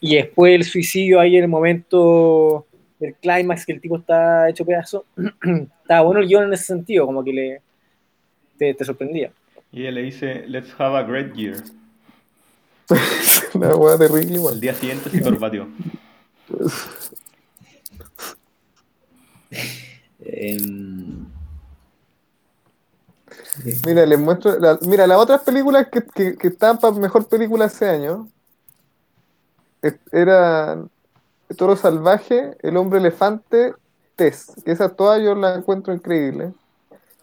Y después el suicidio ahí en el momento del clímax que el tipo está hecho pedazo. Estaba bueno el guion en ese sentido, como que le te, te sorprendía. Y ella le dice, let's have a great year. Una hueá terrible Al igual. día siguiente se corbateó. Em, Mira, les muestro. la- mira, las otras películas que, que, que estaban para mejor película ese año eran Toro Salvaje, El Hombre Elefante, Tess. Que esas todas yo las encuentro increíbles.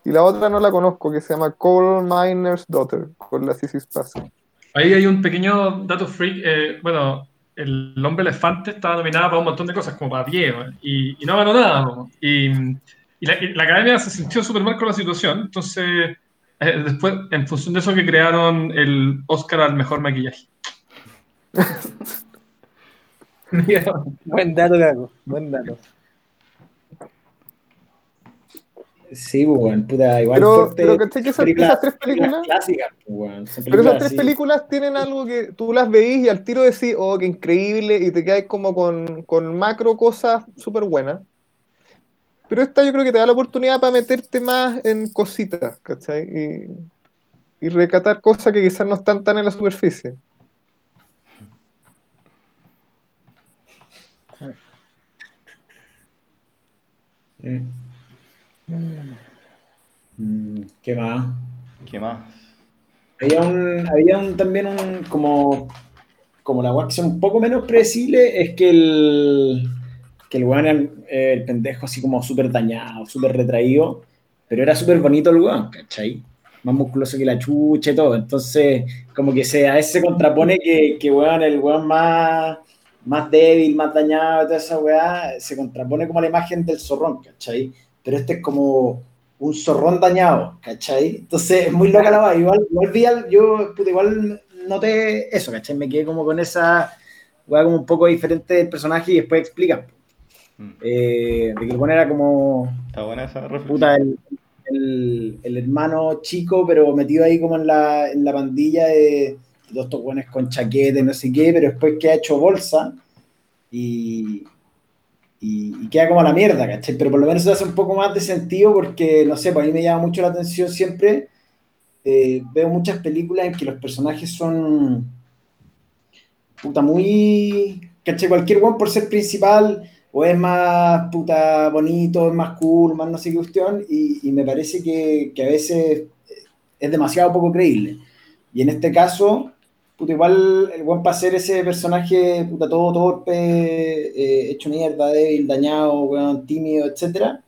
Y la otra no la conozco, que se llama Coal Miner's Daughter, con la Sissy Spacek. Ahí hay un pequeño dato freak. eh, bueno, el hombre elefante estaba nominada para un montón de cosas, como para 10, ¿no? y, y no ganó nada. ¿no? Y, y la, y la academia se sintió súper mal con la situación. Entonces, eh, después, en función de eso, que crearon el Oscar al mejor maquillaje. Buen dato, Caco. Buen dato. Sí, pues, weón, puta, igual Pero, pero ¿cachai que esas, esas tres películas? clásicas, pues, Pero esas tres así. películas tienen algo que tú las veís y al tiro decís, oh, qué increíble, y te quedas como con, con macro cosas súper buenas. Pero esta yo creo que te da la oportunidad para meterte más en cositas, ¿cachai? Y, y recatar cosas que quizás no están tan en la superficie. Mm, ¿Qué más? ¿Qué más? Había un, había un también un como, como la que son un poco menos predecible es que el que el weón era eh, el pendejo así como súper dañado, súper retraído, pero era súper bonito el weón, ¿cachai? Más musculoso que la chucha y todo. Entonces, como que se, a veces se contrapone que, que weón, el weón más, más débil, más dañado y toda esa weá, se contrapone como a la imagen del zorrón, ¿cachai? Pero este es como un zorrón dañado, ¿cachai? Entonces es muy loca la weá. Igual, igual yo puta, igual noté eso, ¿cachai? Me quedé como con esa weá como un poco diferente del personaje y después explican. Mm, Eh, de que el era como Está buena esa puta, el, el- el hermano chico, pero metido ahí como en la, en la pandilla de todos estos buenos con chaqueta y no sé qué, pero después que ha hecho bolsa y, y, y queda como a la mierda, ¿cachai? Pero por lo menos eso hace un poco más de sentido porque, no sé, para mí me llama mucho la atención siempre. eh, veo muchas películas en que los personajes son puta muy, ¿cachai? Cualquier one por ser principal o es más puta bonito, es más cool, más no sé qué cuestión, y, y me parece que, que a veces es demasiado poco creíble. Y en este caso, puta, igual el buen para ese personaje puta, todo torpe, eh, hecho mierda, débil, dañado, weón, tímido, etc.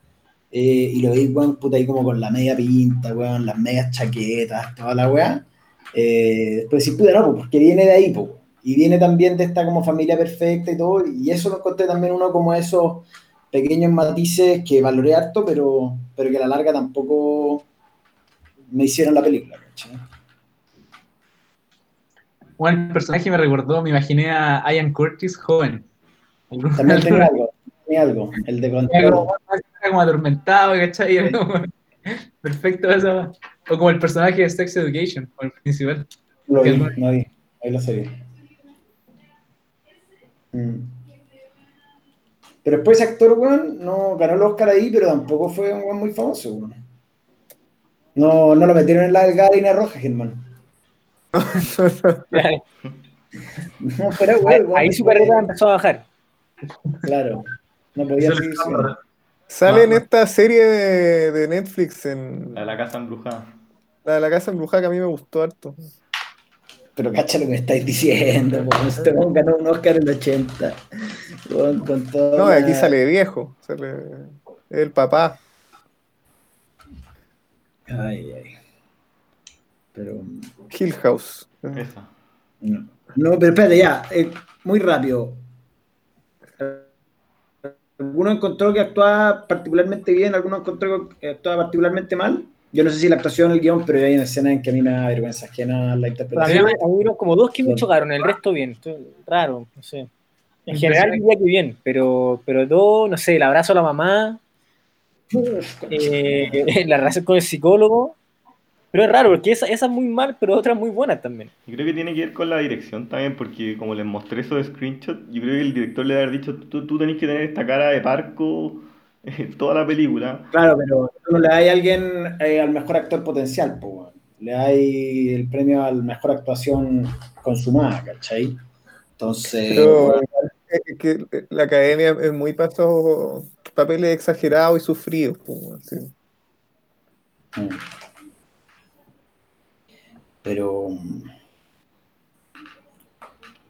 y lo veis, weón, puta, ahí como con la media pinta, weón, las medias chaquetas, toda la weá. Eh, después decís, puta, no, pues, porque viene de ahí. Y viene también de esta como familia perfecta y todo, y eso lo encontré también uno como esos pequeños matices que valoré harto, pero, pero que a la larga tampoco me hicieron la película. ¿cachai? Bueno, el personaje me recordó, me imaginé a Ian Curtis joven. También tenía algo, tenía algo, el de Era control. como, era como atormentado, ¿cachai? Perfecto eso. O como el personaje de Sex Education, como el principal. Lo vi, no vi, ahí lo sabía. Mm. Pero después ese actor, weón, no ganó el Oscar ahí, pero tampoco fue un weón muy famoso, weón. No, no lo metieron en la línea roja, Germán. No, pero Ahí, weón, ahí su carrera empezó a bajar. Claro. No podía seguir. Sale en esta serie de, de Netflix, en La de la casa embrujada. la de la casa embrujada, que a mí me gustó harto. Pero cacha lo que me estáis diciendo. Este weón ganó un Oscar en el 80. Weón, con todo. No, aquí sale viejo, sale el papá. Ay, ay. Pero. Hill House. Esa. No, no pero espérate, ya. eh, muy rápido. alguno encontró que actuaba particularmente bien, alguno encontró que actuaba particularmente mal. Yo no sé si la actuación, el guion, pero hay una escena en que a mí me da vergüenza ajena la interpretación. a mí hubieron como dos que me chocaron, el resto bien. Raro, no sé. En general diría que bien, pero, pero dos, no sé, el abrazo a la mamá, eh, la relación con el psicólogo. Pero es raro, porque esa, esa es muy mal, pero otra muy buena también. Y creo que tiene que ver con la dirección también, porque como les mostré esos screenshots, yo creo que el director le debe haber dicho, tú, tú tenés que tener esta cara de parco eh, toda la película. Claro, pero no le a alguien eh, al mejor actor potencial, le das el premio al mejor actuación consumada, ¿cachai? Entonces, Pero weón, es que la academia es muy paso papeles exagerados y sufridos. pues, sí. Mm. Pero. mm,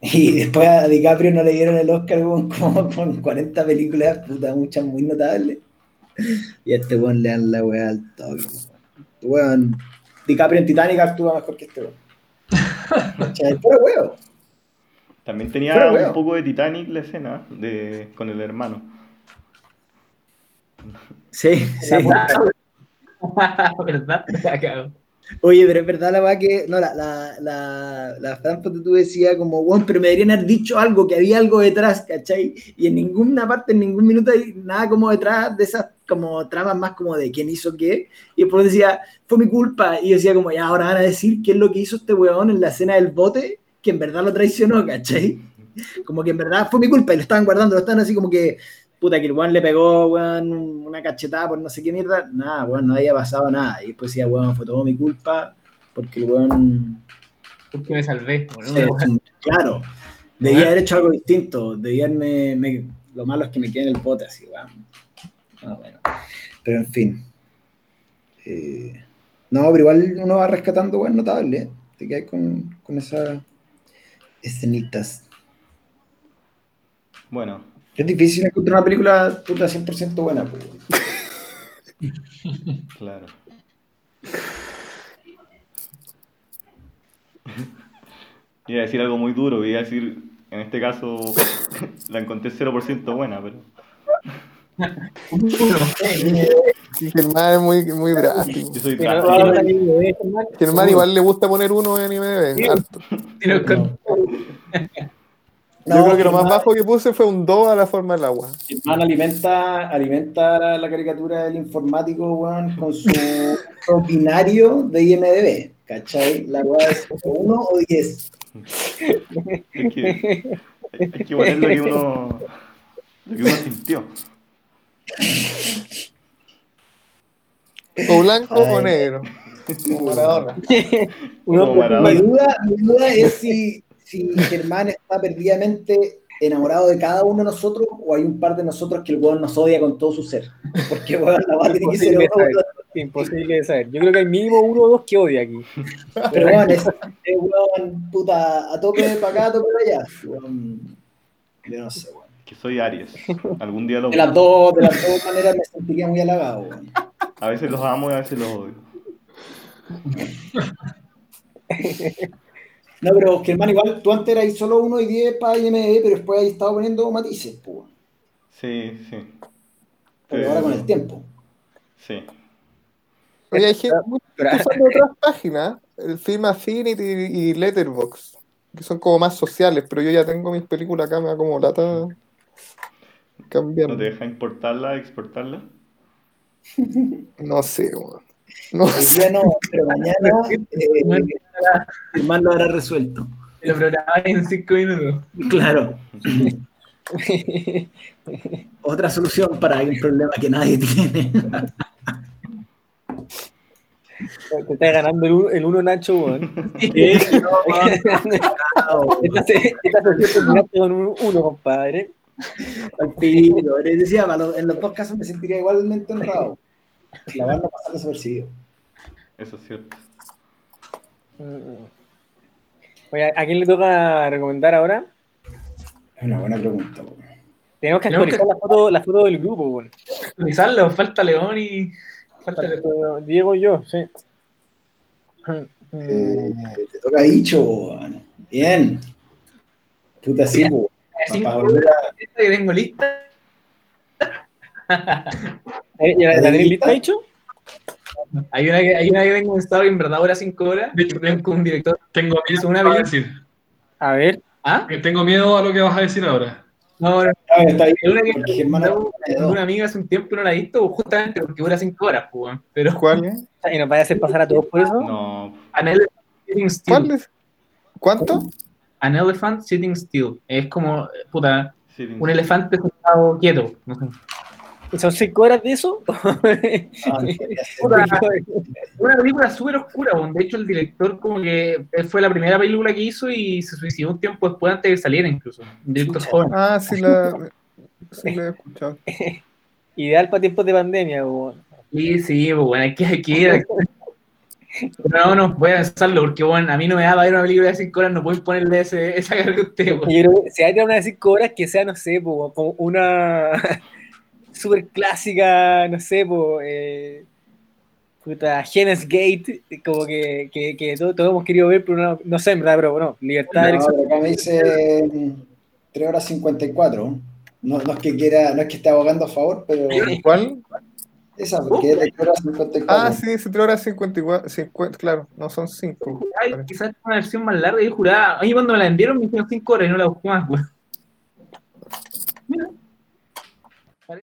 Y después a DiCaprio no le dieron el Oscar weón, como con 40 películas, puta, muchas muy notables. Y a este weón le dan la weá al toque. Weón, DiCaprio en Titanic actúa mejor que este weón. Puro weón. También tenía Pero, un weón. poco de Titanic la escena de, con el hermano. Sí, sí. ¿Verdad? Oye, pero es verdad la weá que. No, la, la, la, la Fran Ponte tú decía como, weón, pero me deberían haber dicho algo, que había algo detrás, ¿cachai? Y en ninguna parte, en ningún minuto hay nada como detrás de esas como tramas más como de quién hizo qué. Y después decía, fue mi culpa. Y yo decía como, ya, ahora van a decir qué es lo que hizo este weón en la escena del bote, que en verdad lo traicionó, ¿cachai? Como que en verdad fue mi culpa y lo estaban guardando, lo estaban así como que, puta, que el weón le pegó, weón, una cachetada por no sé qué mierda. Nada, weón, no había pasado nada. Y después decía, weón, fue todo mi culpa porque el weón. Porque me salvé. boludo. claro, debía haber hecho algo distinto. Debía haberme. me- lo malo es que me quedé en el bote así, weón. Ah, bueno. Pero en fin. Eh, no, pero igual uno va rescatando, weón, notable. ¿eh? Te quedas con, con esas escenitas. Bueno, Es difícil encontrar una película puta 100% buena. pues. claro. Iba a decir algo muy duro, iba a decir, en este caso, la encontré 0% buena, pero... Germán es muy, muy drástico. Yo soy drástico. Germán igual le gusta poner uno en IMDb. Yo creo que lo más bajo que puse fue un 2 a la forma del agua. Germán alimenta, alimenta la caricatura del informático, weón, con su binario de IMDB. ¿Cachai? La weá es 1 o 10. Es que hay que poner lo que uno, lo que uno sintió. O blanco o negro. Como Maradona. uno Como Maradona. Mi duda, mi duda es si, si Germán está perdidamente enamorado de cada uno de nosotros o hay un par de nosotros que el weón nos odia con todo su ser. Porque weón, la weá tiene que ser Imposible uno, saber. imposible de saber. Yo creo que hay mínimo uno o dos que odia aquí. Pero weón, es, es weón, puta, a tope para acá, a para allá. Weón, yo no sé, weón. Que soy Aries. Algún día lo De las dos, de las dos maneras me sentiría muy halagado, weón. A veces los amo y a veces los odio. No, pero Germán, igual tú antes eras solo 1 y 10 para IMDb, pero después ahí estado poniendo matices, pues. Sí, sí. Pero ahora con el tiempo. Sí. Oye, hay gente que usan de otras páginas, el Film Affinity y Letterboxd, que son como más sociales, pero yo ya tengo mis películas acá, me da como lata cambiar. ¿No te deja importarla, exportarla? No sé, weón. No Hoy sé. día no, pero mañana eh, Germán lo habrá resuelto. Lo programaba en cinco minutos. Claro. Otra solución para un problema que nadie tiene. Te está ganando el uno, el uno Nacho, weón. Eh, no, terminaste con un uno, compadre. Al decía, en los dos casos me sentiría igualmente honrado. La van a pasar desapercibido. Eso es cierto. Oye, ¿a quién le toca recomendar ahora? Es una buena pregunta. weón. Tenemos que actualizar la foto, la foto del grupo, weón. Actualizarlo, falta León y. Falta León. Diego y yo, sí. Eh, te toca dicho, weón. Bien. Puta, sí, weón. Cinco Para volver a- esta que tengo lista. Eh, ¿Ya la tenéis lista, dicho? Hay una que, hay una que tengo en estado y en verdad ahora 5 horas. De hecho, Tengo un director. Tengo miedo una a lo que vas a película. decir. A ver. ¿Ah? Que Tengo miedo a lo que vas a decir ahora. No, está una que amiga hace un tiempo y no la he visto, justamente porque dura 5 horas, pues. Pero ¿Cuál? ¿Y nos vaya a hacer pasar a todos por eso? No, An Elephant Sitting Still. ¿Cuál es? ¿Cuánto? An Elephant Sitting Still. Es como, puta, un elefante sentado quieto. No sé. ¿Son cinco horas de eso? Ah, una película súper oscura, de hecho el director como que él fue la primera película que hizo y se suicidó un tiempo después antes de que saliera incluso. Un director joven. Ah, sí la, sí la he escuchado. Ideal para tiempos de pandemia, weón. Sí, sí, pues bueno, hay que, hay que ir. Pero no, no, voy a pensarlo porque bueno, a mí no me da para ver una película de 5 horas, no pueden ponerle ese, esa carga a usted, weón. Yo creo que si hay una de cinco horas que sea, no sé, po, como una super clásica, no sé, po, eh, puta, Genes Gate, como que, que, que todos, todos hemos querido ver, pero no, no sé, en verdad, pero bueno, libertad No, pero acá me dice 3 horas 54. No, no es que quiera, no es que esté abogando a favor, pero ¿Cuál? esa, porque es de 3 horas 54. Ah, sí, 7 horas 54, 50, claro, no son 5. Ay, quizás una versión más larga, yo juraba, a mí cuando me la vendieron me dijeron 5 horas y no la busqué más, weón.